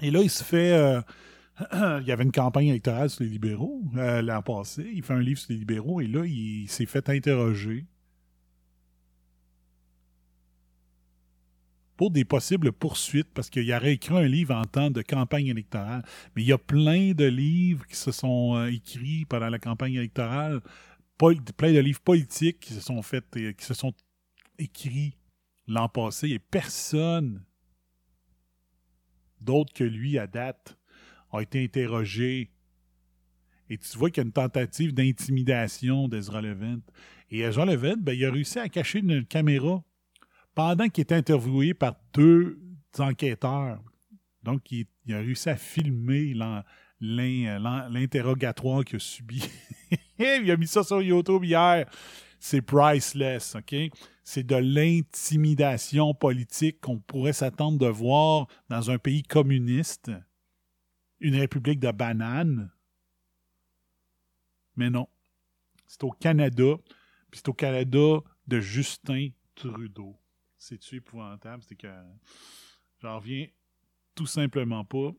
Et là, il se fait. euh, il y avait une campagne électorale sur les libéraux euh, l'an passé. Il fait un livre sur les libéraux et là, il s'est fait interroger pour des possibles poursuites parce qu'il aurait écrit un livre en temps de campagne électorale. Mais il y a plein de livres qui se sont euh, écrits pendant la campagne électorale, plein de livres politiques qui se sont faits, qui se sont écrits l'an passé et personne d'autre que lui à date a été interrogé. Et tu vois qu'il y a une tentative d'intimidation d'Ezra Levent. Et Ezra Levent, ben, il a réussi à cacher une caméra pendant qu'il était interviewé par deux enquêteurs. Donc, il, il a réussi à filmer l'interrogatoire qu'il a subi. il a mis ça sur YouTube hier. C'est priceless, OK? C'est de l'intimidation politique qu'on pourrait s'attendre de voir dans un pays communiste, une république de bananes. Mais non. C'est au Canada, puis c'est au Canada de Justin Trudeau. C'est-tu épouvantable? C'est que j'en reviens tout simplement pas.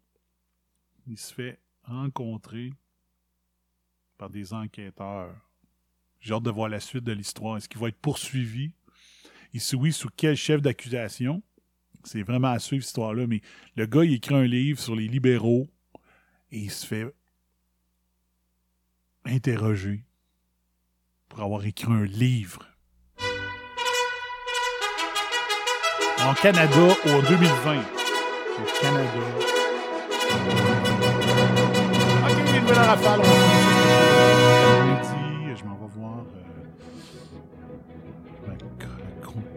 Il se fait rencontrer par des enquêteurs. J'ai hâte de voir la suite de l'histoire. Est-ce qu'il va être poursuivi? Il se oui, sous quel chef d'accusation? C'est vraiment à suivre cette histoire-là. Mais le gars, il écrit un livre sur les libéraux et il se fait interroger pour avoir écrit un livre. En Canada au 2020. Au Canada. Ok, une nouvelle rafale.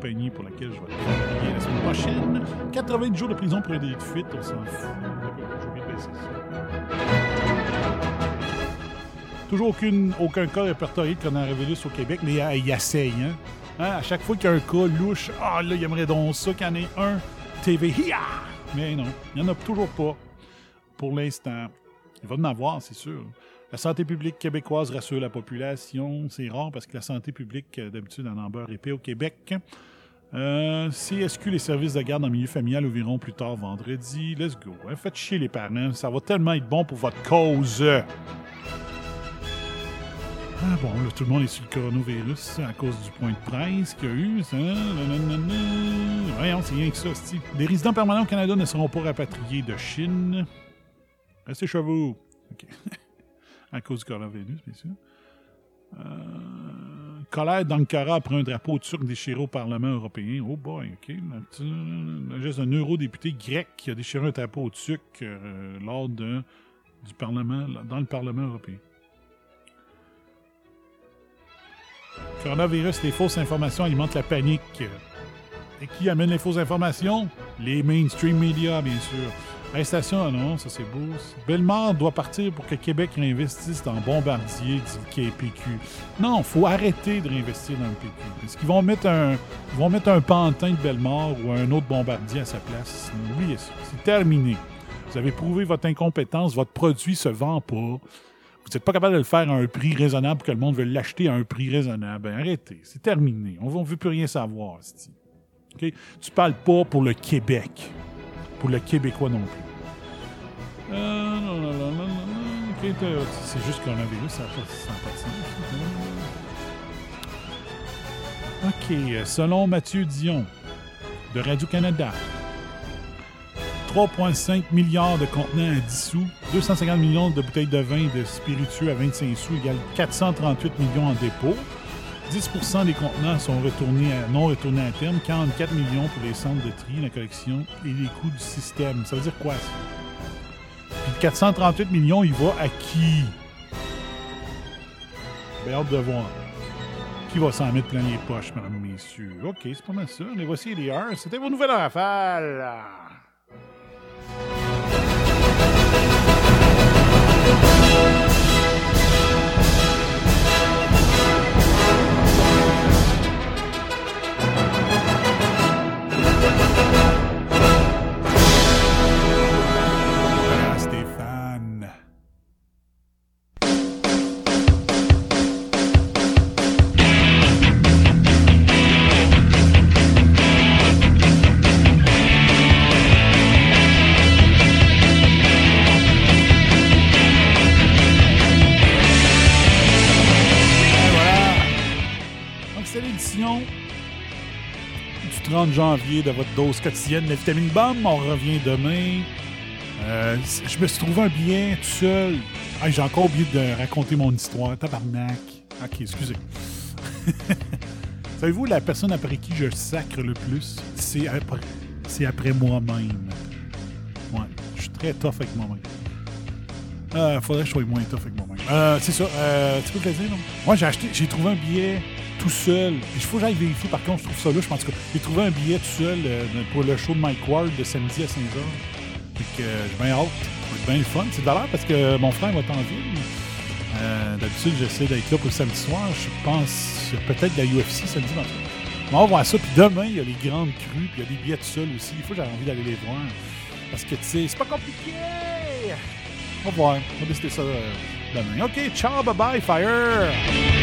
Pour laquelle je vais travailler la semaine prochaine. 80 jours de prison pour un délit de fuite, on s'en fout. Toujours aucune, aucun cas répertorié de coronavirus au Québec, mais il essaye. Hein? Hein, À chaque fois qu'il y a un cas louche, ah là, il aimerait donc ça qu'il y en ait un TV. Mais non, il n'y en a toujours pas pour l'instant. Il va en avoir, c'est sûr. La santé publique québécoise rassure la population. C'est rare parce que la santé publique, euh, d'habitude, en beurre épais au Québec. Euh, CSQ, les services de garde en milieu familial ouvriront plus tard vendredi. Let's go. hein. Faites chier les parents. Ça va tellement être bon pour votre cause. Ah bon, là, tout le monde est sur le coronavirus à cause du point de presse qu'il y a eu. Ça. Voyons, c'est rien que ça, c'ti. Les résidents permanents au Canada ne seront pas rapatriés de Chine. Restez chez vous. à cause du coronavirus, bien sûr. Euh, colère d'Ankara après un drapeau turc déchiré au Parlement européen. Oh boy, OK. Le geste d'un eurodéputé grec qui a déchiré un drapeau turc euh, lors du Parlement, dans le Parlement européen. Coronavirus, les fausses informations alimentent la panique. Et qui amène les fausses informations? Les mainstream médias, bien sûr. Arrestation, non, ça c'est beau. Bellemare doit partir pour que Québec réinvestisse dans Bombardier, dit le PQ. Non, faut arrêter de réinvestir dans le PQ. Est-ce qu'ils vont mettre un, vont mettre un pantin de Bellemare ou un autre Bombardier à sa place? Oubliez ça. C'est terminé. Vous avez prouvé votre incompétence, votre produit se vend pas. Vous n'êtes pas capable de le faire à un prix raisonnable pour que le monde veuille l'acheter à un prix raisonnable. Ben arrêtez, c'est terminé. On ne veut plus rien savoir. c'ti. OK? Tu parles pas pour le Québec. Pour le Québécois non plus. Euh, non, non, non, non, c'est juste coronavirus, ça n'a pas, de sens. OK, selon Mathieu Dion de Radio-Canada, 3,5 milliards de contenants à 10 sous, 250 millions de bouteilles de vin et de spiritueux à 25 sous égale 438 millions en dépôt. 10% des contenants sont retournés à- non retournés à terme, 44 millions pour les centres de tri, la collection et les coûts du système. Ça veut dire quoi, ça? Puis 438 millions, il va à qui? J'ai hâte de voir. Qui va s'en mettre plein les poches, mesdames messieurs? OK, c'est pas mal ça. Les voici les heures. C'était vos nouvelles rafales. janvier de votre dose quotidienne de vitamine BAM. On revient demain. Euh, je me suis trouvé un billet tout seul. J'ai encore oublié de raconter mon histoire. Tabarnak. Ok, excusez. Savez-vous, la personne après qui je sacre le plus, c'est après, moi-même. Ouais, je suis très tough avec moi-même. Euh, faudrait que je sois moins tough avec moi-même. Euh, c'est ça. Euh, tu peux le non? Moi, j'ai acheté, j'ai trouvé un billet tout seul. Il faut que j'aille vérifier, par contre, je trouve ça là. Je pense que j'ai trouvé un billet tout seul euh, pour le show de Mike Ward de samedi à 5h. Fait que euh, j'ai bien hâte. Ça va être bien le fun. C'est de parce que mon frère va être en ville. Euh, D'habitude, j'essaie d'être là pour samedi soir. Je pense peut-être de la UFC samedi matin. On va voir ça. Puis demain, il y a les grandes crues. Puis il y a des billets tout seul aussi. Il faut que j'ai envie d'aller les voir. Parce que, tu sais, c'est pas compliqué. On va voir. On va décider ça euh, demain. OK, ciao, bye-bye, fire!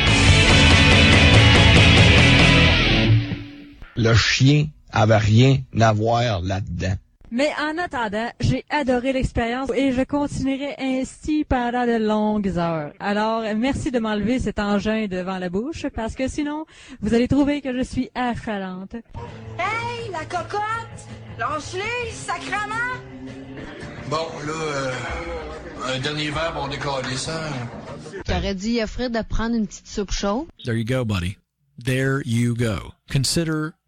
Le chien avait rien à voir là-dedans. Mais en attendant, j'ai adoré l'expérience et je continuerai ainsi pendant de longues heures. Alors, merci de m'enlever cet engin devant la bouche parce que sinon, vous allez trouver que je suis affalante. Hey, la cocotte! Lâche-les, sacrement! Bon, là, euh, un dernier verre pour décoller ça. T'aurais dit à Fred de prendre une petite soupe chaude. There you go, buddy. There you go. Consider